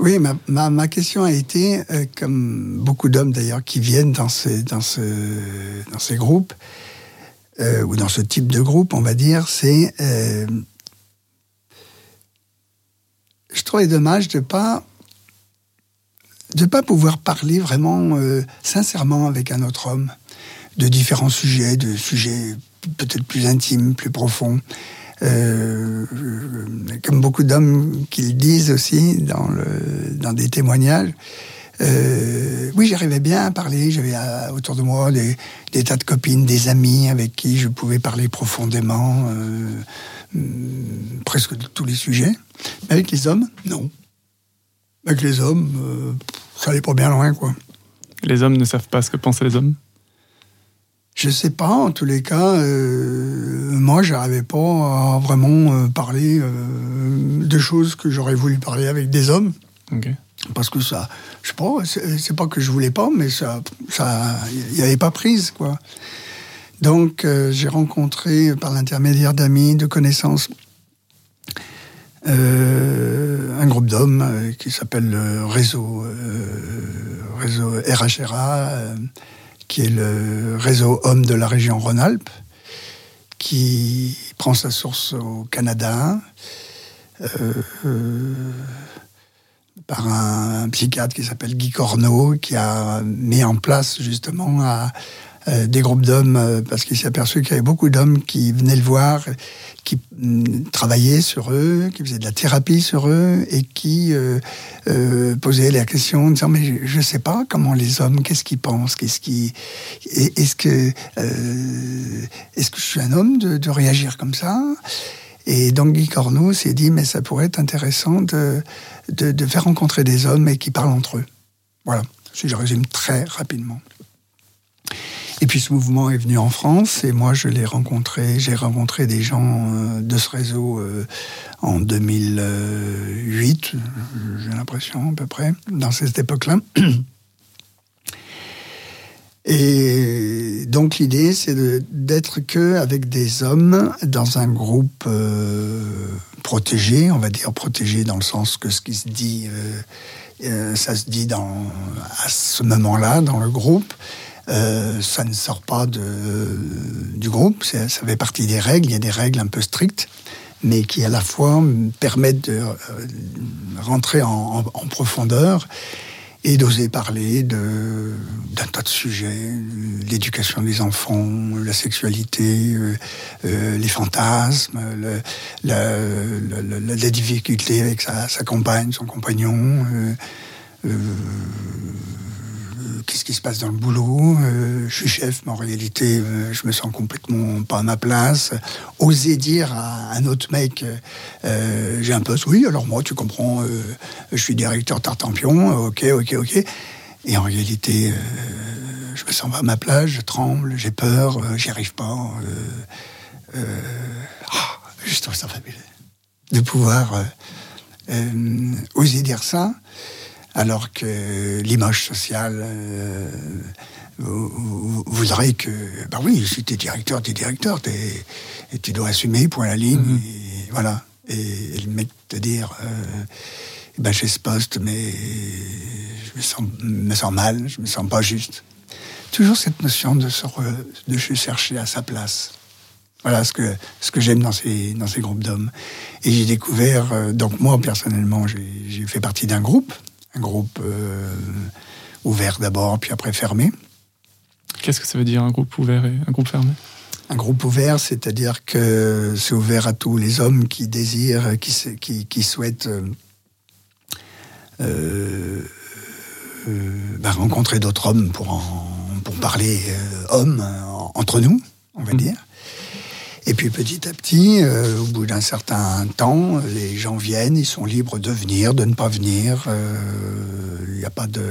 Oui, ma, ma, question a été, euh, comme beaucoup d'hommes d'ailleurs qui viennent dans ces, dans ce, dans ces groupes, euh, ou dans ce type de groupe, on va dire, c'est. euh, je trouvais dommage de pas de pas pouvoir parler vraiment sincèrement avec un autre homme de différents sujets, de sujets peut-être plus intimes, plus profonds. Euh, comme beaucoup d'hommes qui le disent aussi dans, dans des témoignages, euh, oui, j'arrivais bien à parler. J'avais euh, autour de moi des, tas de copines, des amis avec qui je pouvais parler profondément, presque de tous les sujets. Mais avec les hommes, non. Avec les hommes, ça allait pas bien loin, quoi. Les hommes ne savent pas ce que pensent les hommes? Je sais pas, en tous les cas, euh, moi, j'arrivais pas à vraiment euh, parler euh, de choses que j'aurais voulu parler avec des hommes. Parce que ça, je sais pas, c'est pas que je voulais pas, mais ça, ça, il n'y avait pas prise, quoi. Donc, euh, j'ai rencontré, par l'intermédiaire d'amis, de connaissances, euh, un groupe d'hommes euh, qui s'appelle le réseau, euh, réseau RHRA, qui est le réseau homme de la région Rhône-Alpes, qui prend sa source au Canada. Euh, par un, un, psychiatre qui s'appelle Guy Corneau, qui a mis en place justement à, euh, des groupes d'hommes, euh, parce qu'il s'est aperçu qu'il y avait beaucoup d'hommes qui venaient le voir, qui mm, travaillaient sur eux, qui faisaient de la thérapie sur eux, et qui euh, posaient la question en disant mais je ne sais pas comment les hommes, qu'est-ce qu'ils pensent, qu'est-ce qui, est-ce que est-ce que je suis un homme de, réagir comme ça? Et donc Guy Corneau s'est dit, mais ça pourrait être intéressant de, de, de, faire rencontrer des hommes et qui parlent entre eux. Voilà, si je résume très rapidement. Et puis ce mouvement est venu en France et moi je l'ai rencontré, j'ai rencontré des gens de ce réseau en 2008, j'ai l'impression à peu près, dans cette époque-là. Et donc l'idée, c'est d'être que avec des hommes dans un groupe euh, protégé, on va dire protégé dans le sens que ce qui se dit, euh, euh, ça se dit à ce moment-là dans le groupe. Ça ne sort pas du groupe, ça fait partie des règles. Il y a des règles un peu strictes, mais qui à la fois permettent de rentrer en, profondeur et d'oser parler d'un tas de sujets, l'éducation des enfants, la sexualité, euh, euh, les fantasmes, la, difficulté avec sa, compagne, son compagnon, euh, qu'est-ce qui se passe dans le boulot, je suis chef, mais en réalité, je me sens complètement pas à ma place. Oser dire à un autre mec, j'ai un poste, oui, alors moi, tu comprends, je suis directeur Tartampion, ok, ok, ok. Et en réalité, euh, je me sens pas à ma place, je tremble, j'ai peur, euh, j'y arrive pas. Euh, oh, je trouve ça fabuleux. De pouvoir oser dire ça, alors que l'image sociale voudrait que, bah oui, si tu es directeur, tu es directeur, es, et tu dois assumer, point la ligne, mm -hmm. et voilà. Et, et, le mec te dire ben, j'ai ce poste, mais je me sens, me sens mal, je me sens pas juste. Toujours cette notion de se, re, de se chercher à sa place. Voilà ce que, ce que j'aime dans ces, dans ces groupes d'hommes. Et j'ai découvert, euh, donc moi personnellement, j'ai fait partie d'un groupe, un groupe euh, ouvert d'abord, puis après fermé. Qu'est-ce que ça veut dire un groupe ouvert et un groupe fermé? Un groupe ouvert, c'est-à-dire que c'est ouvert à tous les hommes qui désirent, qui, qui, qui souhaitent euh, euh, bah, rencontrer d'autres hommes pour, en, pour parler hommes entre nous, on va mmh. dire. Et puis petit à petit, euh, au bout d'un certain temps, les gens viennent, ils sont libres de venir, de ne pas venir. Il n'y a pas de,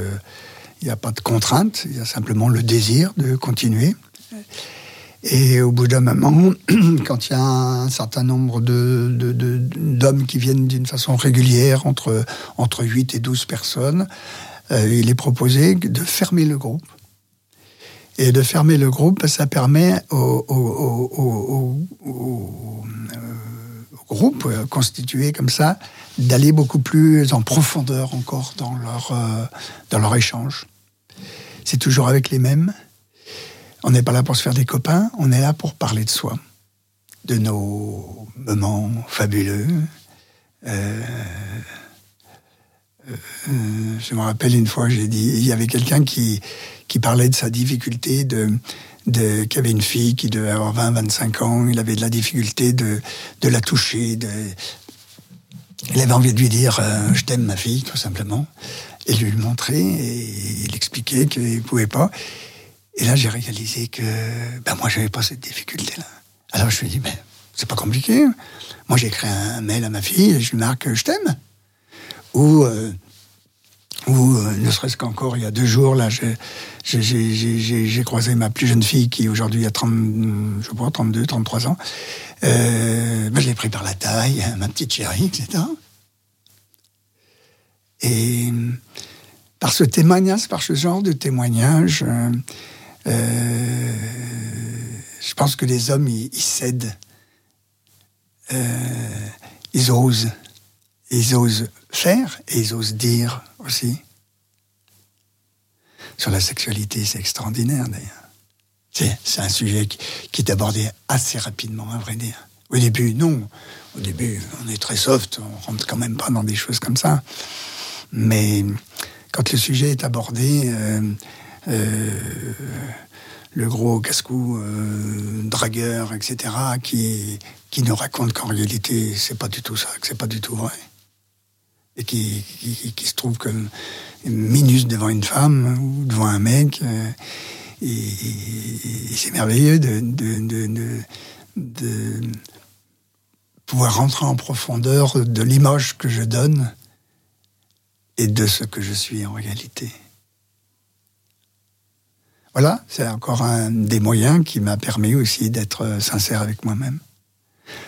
a pas de contrainte, il y a simplement le désir de continuer. Et au bout d'un moment, quand il y a un certain nombre d'hommes qui viennent d'une façon régulière, entre, entre 8 et 12 personnes, euh, il est proposé de fermer le groupe et de fermer le groupe, ça permet au, groupe constitué comme ça d'aller beaucoup plus en profondeur encore dans leur, euh, dans leur échange. C'est toujours avec les mêmes. On n'est pas là pour se faire des copains, on est là pour parler de soi, de nos moments fabuleux. Euh, euh, je me rappelle une fois, j'ai dit, il y avait quelqu'un qui, parlait de sa difficulté de, qui avait une fille qui devait avoir 20, 25 ans, il avait de la difficulté de, la toucher, il avait envie de lui dire euh, je t'aime ma fille tout simplement et lui montrer et il expliquait qu'il ne pouvait pas. Et là j'ai réalisé que ben moi j'avais pas cette difficulté là. Alors je lui ai dit mais c'est pas compliqué. Moi j'ai écrit un mail à ma fille et je lui marque je t'aime ou, euh, ou euh, ne serait-ce qu'encore il y a deux jours, là, j'ai croisé ma plus jeune fille qui aujourd'hui a 30, je pas, 32, 33 ans. Euh, ben, je l'ai pris par la taille, ma petite chérie, etc. Et par ce témoignage, par ce genre de témoignage, je pense que les hommes, ils, ils cèdent. ils osent. Ils osent faire et ils osent dire aussi. Sur la sexualité, c'est extraordinaire d'ailleurs. C'est un sujet qui, est abordé assez rapidement, à vrai dire. Au début, non. Au début, on est très soft, on rentre quand même pas dans des choses comme ça. Mais quand le sujet est abordé, euh, euh, le gros casse-cou, euh, dragueur, etc., qui, qui nous raconte qu'en réalité, c'est pas du tout ça, que c'est pas du tout vrai et qui, se trouve comme minus devant une femme ou devant un mec. Euh, et, c'est merveilleux de, pouvoir rentrer en profondeur de l'image que je donne et de ce que je suis en réalité. Voilà, c'est encore un des moyens qui m'a permis aussi d'être sincère avec moi-même.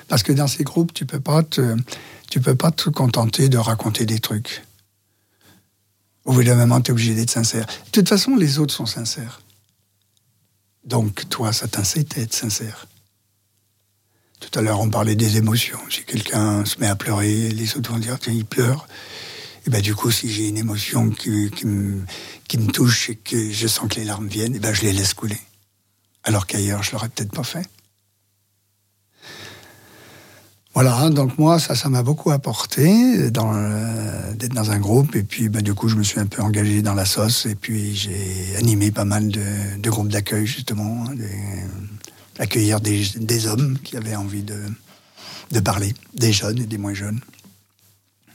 Parce que dans ces groupes, tu peux pas te, tu peux pas te contenter de raconter des trucs. Au bout d'un moment, tu es obligé d'être sincère. De toute façon, les autres sont sincères. Donc, toi, ça t'incite à être sincère. Tout à l'heure, on parlait des émotions. Si quelqu'un se met à pleurer, les autres vont dire, tiens, il pleure. Et ben, du coup, si j'ai une émotion qui, me, touche et que je sens que les larmes viennent, et ben, je les laisse couler. Alors qu'ailleurs, je l'aurais peut-être pas fait. Voilà, hein, donc moi, ça, ça m'a beaucoup apporté dans, euh, d'être dans un groupe. Et puis, bah, du coup, je me suis un peu engagé dans la sauce. Et puis, j'ai animé pas mal de, groupes d'accueil, justement, hein, accueillir des, hommes qui avaient envie de, de parler, des jeunes et des moins jeunes.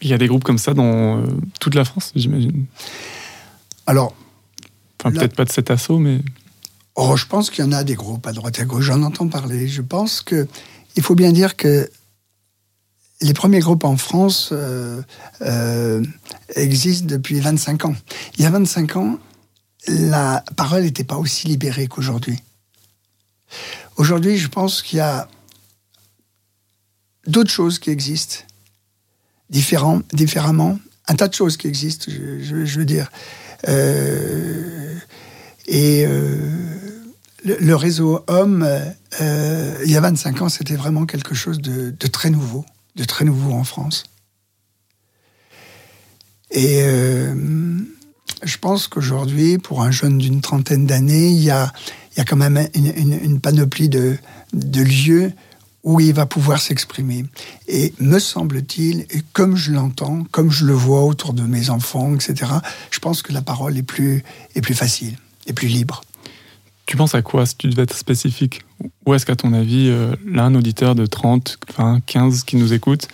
Il y a des groupes comme ça dans euh, toute la France, j'imagine Alors. Enfin, peut-être pas de cet assaut, mais. Oh, je pense qu'il y en a des groupes à droite et à gauche, j'en entends parler. Je pense que. Il faut bien dire que les premiers groupes en France euh, euh, existent depuis 25 ans. Il y a 25 ans, la parole n'était pas aussi libérée qu'aujourd'hui. Aujourd'hui, je pense qu'il y a d'autres choses qui existent, différemment, un tas de choses qui existent, je, veux dire. Euh, et le, réseau homme, il y a 25 ans, c'était vraiment quelque chose de très nouveau de très nouveau en France. Et euh, je pense qu'aujourd'hui, pour un jeune d'une trentaine d'années, il y a, y a quand même une, panoplie de, de, lieux où il va pouvoir s'exprimer. Et me semble-t-il, et comme je l'entends, comme je le vois autour de mes enfants, etc., je pense que la parole est plus, est plus facile, est plus libre. Tu penses à quoi si tu devais être spécifique? Où est-ce qu'à ton avis, euh, là, un auditeur de 30, 20, 15 qui nous écoute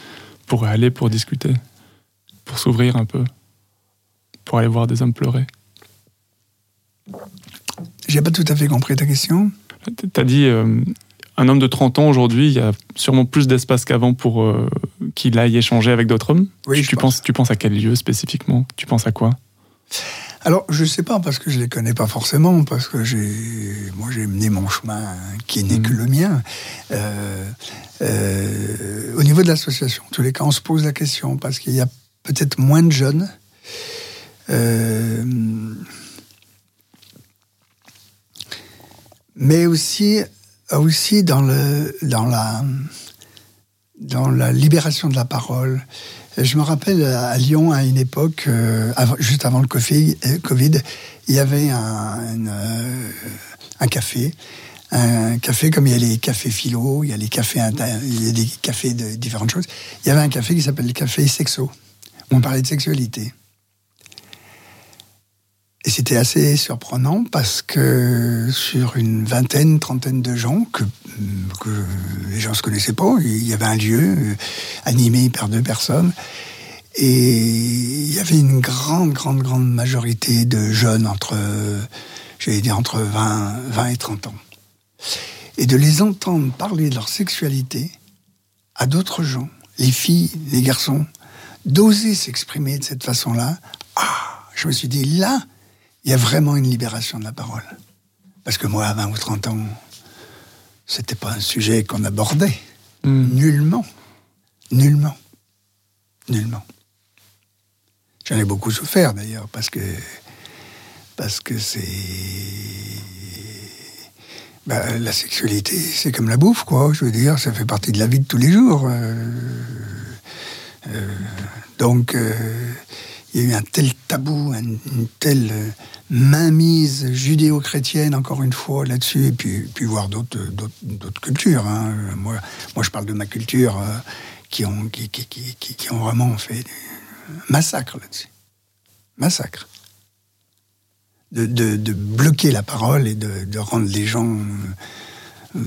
pourrait aller pour discuter Pour s'ouvrir un peu Pour aller voir des hommes pleurer? J'ai pas tout à fait compris ta question. Tu as dit, euh, un homme de 30 ans aujourd'hui, il y a sûrement plus d'espace qu'avant pour euh, qu'il aille échanger avec d'autres hommes. Oui, tu, je tu pense. penses, tu penses à quel lieu spécifiquement? Tu penses à quoi? Alors, je sais pas parce que je les connais pas forcément, parce que j'ai, moi, j'ai mené mon chemin qui n'est que le mien. Euh, euh, au niveau de l'association, en tous les cas, on se pose la question parce qu'il y a peut-être moins de jeunes. Euh, mais aussi, aussi dans, le, dans, la, dans la libération de la parole. Je me rappelle à Lyon, à une époque, euh, juste avant le Covid, euh, Covid, il y avait euh, un café. Un café comme il y a les cafés philo, il y a les cafés, il y a des cafés de différentes choses. Il y avait un café qui s'appelle le café sexo. On parlait de sexualité. Et c'était assez surprenant parce que sur une vingtaine, trentaine de gens que, que les gens ne se connaissaient pas, il y avait un lieu euh, animé par deux personnes. Et il y avait une grande, grande, grande majorité de jeunes entre, euh, j'allais dire, entre 20, 20 et 30 ans. Et de les entendre parler de leur sexualité à d'autres gens, les filles, les garçons, d'oser s'exprimer de cette façon-là, ah, je me suis dit, là, il y a vraiment une libération de la parole. Parce que moi, à 20 ou 30 ans, c'était pas un sujet qu'on abordait. Hmm. Nullement. Nullement. Nullement. J'en ai beaucoup souffert d'ailleurs, parce que parce que c'est bah, la sexualité, c'est comme la bouffe, quoi. Je veux dire, ça fait partie de la vie de tous les jours. Euh, euh, donc, euh, il y a eu un tel tabou, un- une telle euh, mainmise judéo-chrétienne, encore une fois, là-dessus, et puis, puis voir d'autres, d'autres, d'autres cultures. hein. Moi, moi, je parle de ma culture, euh, qui, ont, qui, qui, qui, ont vraiment fait un massacre là-dessus. Massacre. De, de- bloquer la parole et de, rendre les gens euh, euh,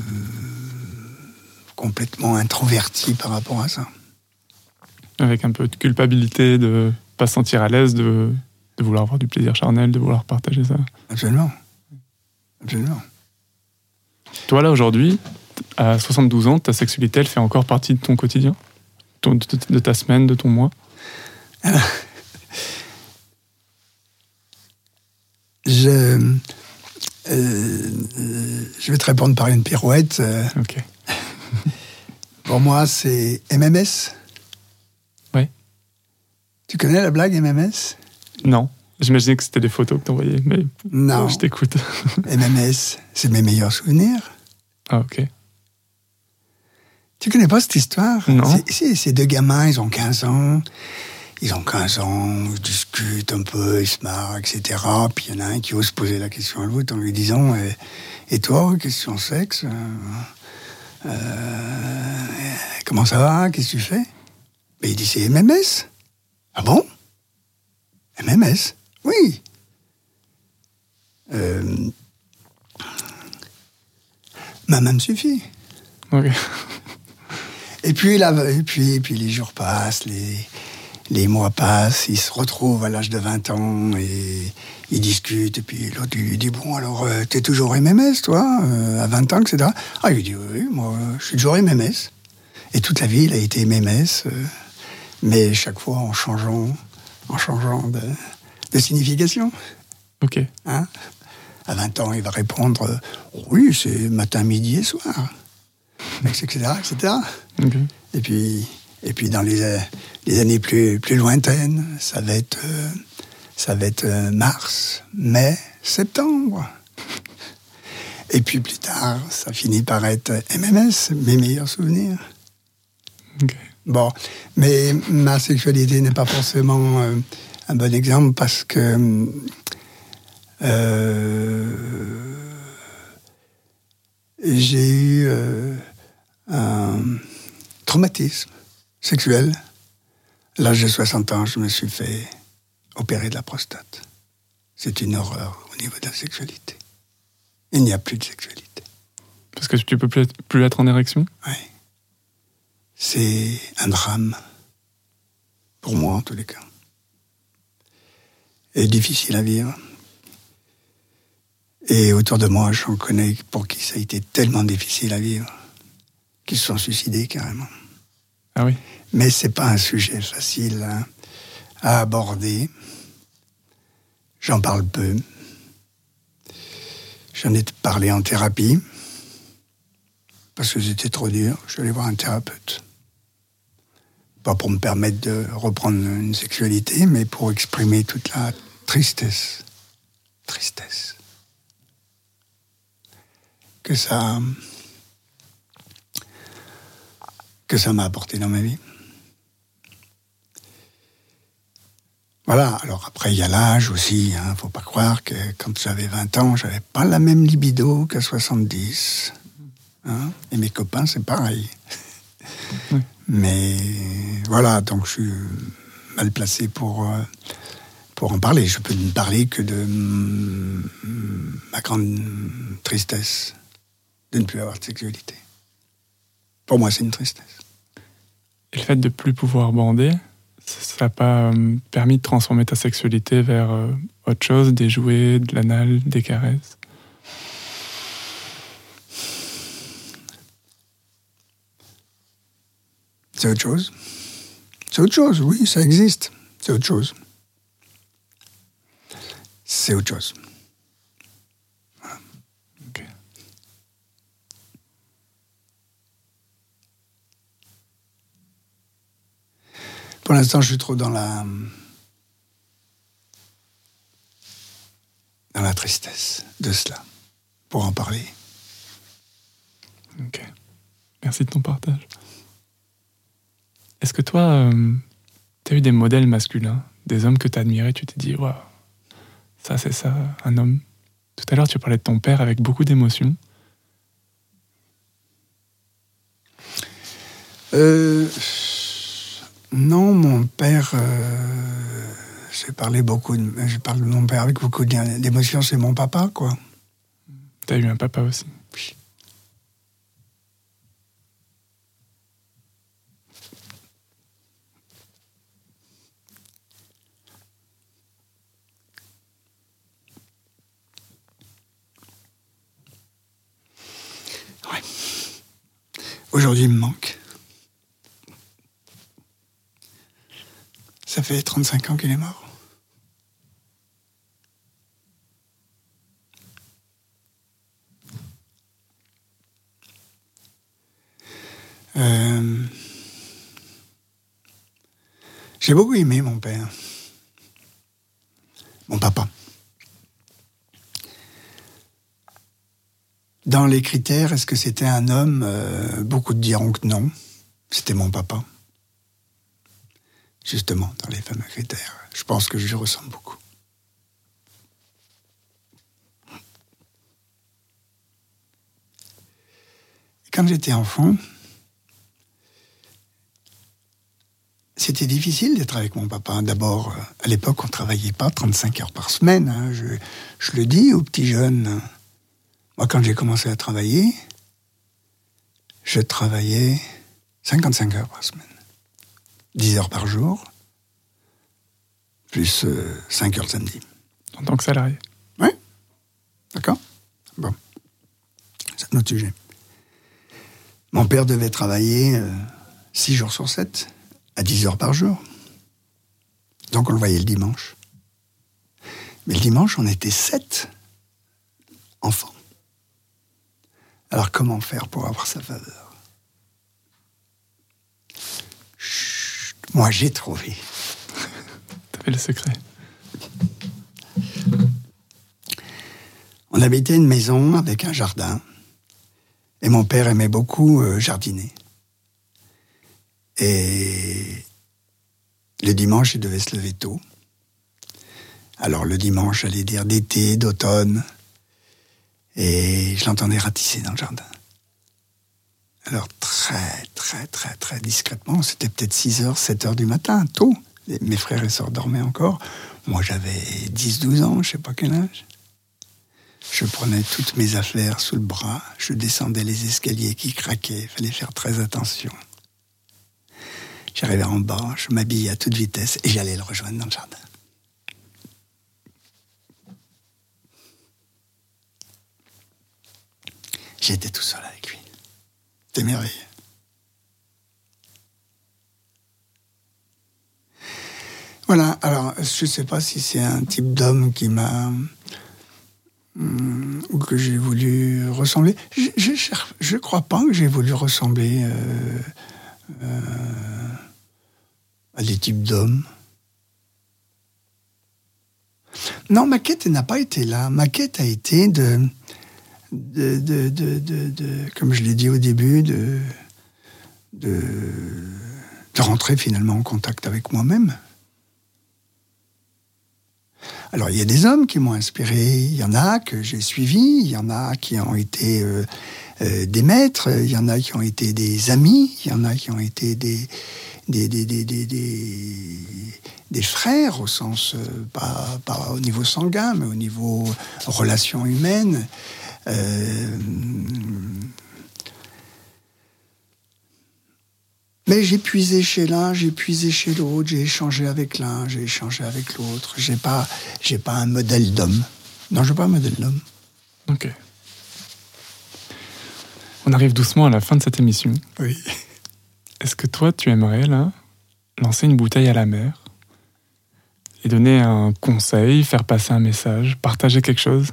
complètement introvertis par rapport à ça. Avec un peu de culpabilité, de pas se sentir à l'aise, de, de vouloir avoir du plaisir charnel, de vouloir partager ça. Absolument. Absolument. Toi, là, aujourd'hui, à 72 ans, ta sexualité, elle fait encore partie de ton quotidien? Ton- de, ta semaine, de ton mois? Je, euh, euh, je vais te répondre par une pirouette. Euh, Ok. Pour moi, c'est MMS. Tu connais la blague MMS Non. J'imaginais que c'était des photos que t'envoyais, mais Non. je t'écoute. MMS, c'est mes meilleurs souvenirs. ah, ok. Tu connais pas cette histoire? Non. Ces deux gamins, ils ont 15 ans. Ils ont 15 ans, ils discutent un peu, ils se marrent, etc. Puis il y en a un qui ose poser la question à l'autre en lui disant euh, Et toi, question sexe euh, euh, Comment ça va? Qu'est-ce que tu fais Mais il dit C'est MMS. Ah bon? MMS Oui. Euh, Maman me suffit. Et puis, là, et puis, et puis les jours passent, les, les mois passent, ils se retrouvent à l'âge de 20 ans et ils discutent. Et puis l'autre lui dit Bon, alors, euh, t'es toujours MMS, toi, euh, à 20 ans, etc. Ah, il lui dit Oui, moi, je suis toujours MMS. Et toute la vie, il a été MMS, euh, mais chaque fois en changeant, en changeant de, de signification. Ok. Hein? À 20 ans, il va répondre Oui, c'est matin, midi et soir, etc. etc. Ok. Et puis, et puis dans les, les années plus, plus lointaines, ça va être, euh, ça va être euh, mars, mai, septembre. Et puis plus tard, ça finit par être MMS, mes meilleurs souvenirs. Ok. Bon, mais ma sexualité n'est pas forcément euh, un bon exemple parce que euh, j'ai eu euh, un traumatisme sexuel. À l'âge de 60 ans, je me suis fait opérer de la prostate. C'est une horreur au niveau de la sexualité. Il n'y a plus de sexualité. Parce que tu peux plus être, plus être en érection? Oui. C'est un drame. Pour moi, en tous les cas. Et difficile à vivre. Et autour de moi, j'en connais pour qui ça a été tellement difficile à vivre, qu'ils se sont suicidés carrément. Ah oui Mais c'est pas un sujet facile hein, à aborder. J'en parle peu. J'en ai parlé en thérapie parce que c'était trop dur. Je suis allé voir un thérapeute. Pas pour me permettre de reprendre une sexualité, mais pour exprimer toute la tristesse. Tristesse. Que ça. que ça m'a apporté dans ma vie. Voilà, alors après il y a l'âge aussi, hein, faut pas croire que quand j'avais 20 ans, j'avais pas la même libido qu'à 70. Hein, et mes copains, c'est pareil. Oui. Mais voilà, donc je suis mal placé pour, euh, pour en parler. Je peux ne parler que de ma grande tristesse de ne plus avoir de sexualité. Pour moi, c'est une tristesse. Et le fait de plus pouvoir bander, ça n'a pas euh, permis de transformer ta sexualité vers euh, autre chose, des jouets, de l'anal, des caresses? C'est autre chose. C'est autre chose, oui, ça existe. C'est autre chose. C'est autre chose. Ok. Pour l'instant, je suis trop dans la. dans la tristesse de cela, pour en parler. Merci de ton partage. Est-ce que toi, tu as eu des modèles masculins, des hommes que tu admirés, tu t'es dit, waouh, ça c'est ça, un homme Tout à l'heure, tu parlais de ton père avec beaucoup d'émotion. Euh, non, mon père. euh, j'ai parlé beaucoup. de- Je parle de mon père avec beaucoup d'émotion. C'est mon papa, quoi. Tu as eu un papa aussi. Aujourd'hui, il me manque. Ça fait 35 ans qu'il est mort. Euh, J'ai beaucoup aimé mon père. Mon papa. Dans les critères, est-ce que c'était un homme Euh, Beaucoup diront que non. C'était mon papa. Justement, dans les fameux critères. Je pense que je lui ressemble beaucoup. Quand j'étais enfant, c'était difficile d'être avec mon papa. D'abord, euh, à l'époque, on ne travaillait pas 35 heures par semaine. hein. Je le dis aux petits jeunes. Moi, quand j'ai commencé à travailler, je travaillais 55 heures par semaine. 10 heures par jour, plus 5 heures le samedi. En tant que salarié. Oui D'accord Bon. C'est un autre sujet. Mon père devait travailler 6 jours sur 7, à 10 heures par jour. Donc on le voyait le dimanche. Mais le dimanche, on était 7 enfants. Alors comment faire pour avoir sa faveur? Chut, Moi, j'ai trouvé. T'avais le secret. On habitait une maison avec un jardin. Et mon père aimait beaucoup euh, jardiner. Et le dimanche, il devait se lever tôt. Alors le dimanche, j'allais dire d'été, d'automne. Et je l'entendais ratisser dans le jardin. Alors très, très, très, très discrètement, c'était peut-être 6 heures, 7 heures du matin, tôt. Mes frères et sœurs dormaient encore. Moi, j'avais 10, 12 ans, je sais pas quel âge. Je prenais toutes mes affaires sous le bras, je descendais les escaliers qui craquaient, il fallait faire très attention. J'arrivais en bas, je m'habillais à toute vitesse et j'allais le rejoindre dans le jardin. J'étais tout seul avec lui. C'était merveilleux. Voilà, alors je ne sais pas si c'est un type d'homme qui m'a. hum, ou que j'ai voulu ressembler. Je ne crois pas que j'ai voulu ressembler euh, euh, à des types d'hommes. Non, ma quête n'a pas été là. Ma quête a été de, de, de, de, de- comme je l'ai dit au début, de, de, rentrer finalement en contact avec moi-même. Alors, il y a des hommes qui m'ont inspiré, il y en a que j'ai suivis, il y en a qui ont été euh, euh, des maîtres, il y en a qui ont été des amis, il y en a qui ont été des, des, des, des, des, des- des frères, au sens, euh, pas, pas au niveau sanguin, mais au niveau relation humaine. Euh, mais j'ai puisé chez l'un, j'ai puisé chez l'autre, j'ai échangé avec l'un, j'ai échangé avec l'autre. J'ai pas, j'ai pas un modèle d'homme. Non, je n'ai pas un modèle d'homme. Ok. On arrive doucement à la fin de cette émission. Oui. Est-ce que toi, tu aimerais, là, lancer une bouteille à la mer et donner un conseil, faire passer un message, partager quelque chose?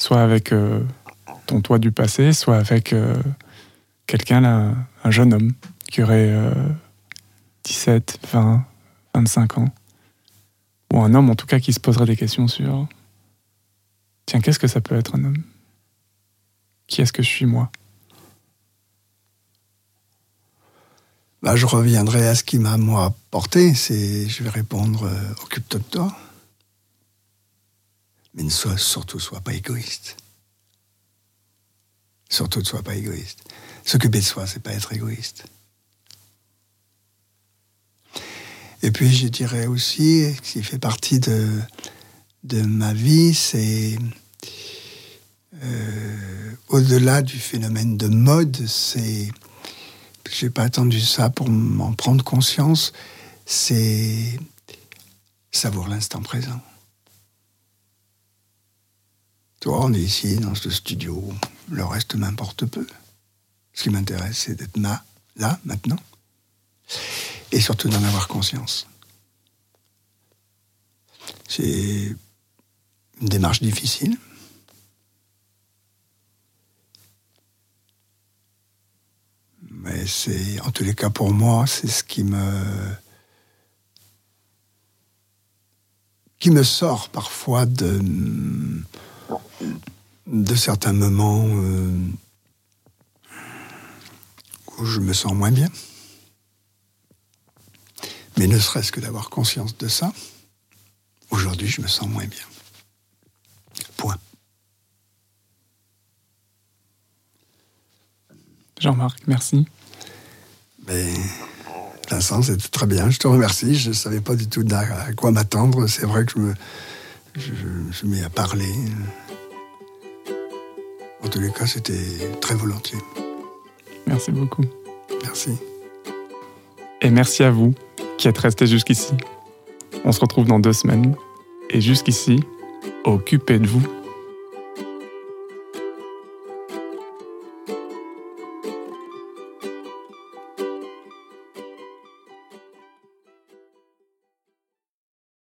Soit avec euh, ton toi du passé, soit avec euh, quelqu'un, un jeune homme qui aurait euh, 17, 20, 25 ans. Ou un homme, en tout cas, qui se poserait des questions sur Tiens, qu'est-ce que ça peut être un homme? Qui est-ce que je suis, moi? Bah, je reviendrai à ce qui m'a, moi, porté. C'est, je vais répondre, euh, occupe-toi de toi. Mais ne sois, surtout, sois pas égoïste. Surtout, ne sois pas égoïste. S'occuper de soi, c'est pas être égoïste. Et puis, je dirais aussi, ce qui fait partie de, de ma vie, c'est euh, au-delà du phénomène de mode, c'est j'ai pas attendu ça pour m'en prendre conscience, c'est savoir l'instant présent. Toi, on est ici dans ce studio, le reste m'importe peu. Ce qui m'intéresse, c'est d'être là, là, maintenant, et surtout d'en avoir conscience. C'est une démarche difficile. Mais c'est, en tous les cas pour moi, c'est ce qui me, qui me sort parfois de, de certains moments euh, où je me sens moins bien. Mais ne serait-ce que d'avoir conscience de ça, aujourd'hui je me sens moins bien. Point. Jean-Marc, merci. Mais Vincent, c'était très bien. Je te remercie. Je ne savais pas du tout à quoi m'attendre. C'est vrai que je me, je, je- je me mets à parler. En tous les cas, c'était très volontiers. Merci beaucoup. Merci. Et merci à vous qui êtes restés jusqu'ici. On se retrouve dans deux semaines. Et jusqu'ici, occupez de vous.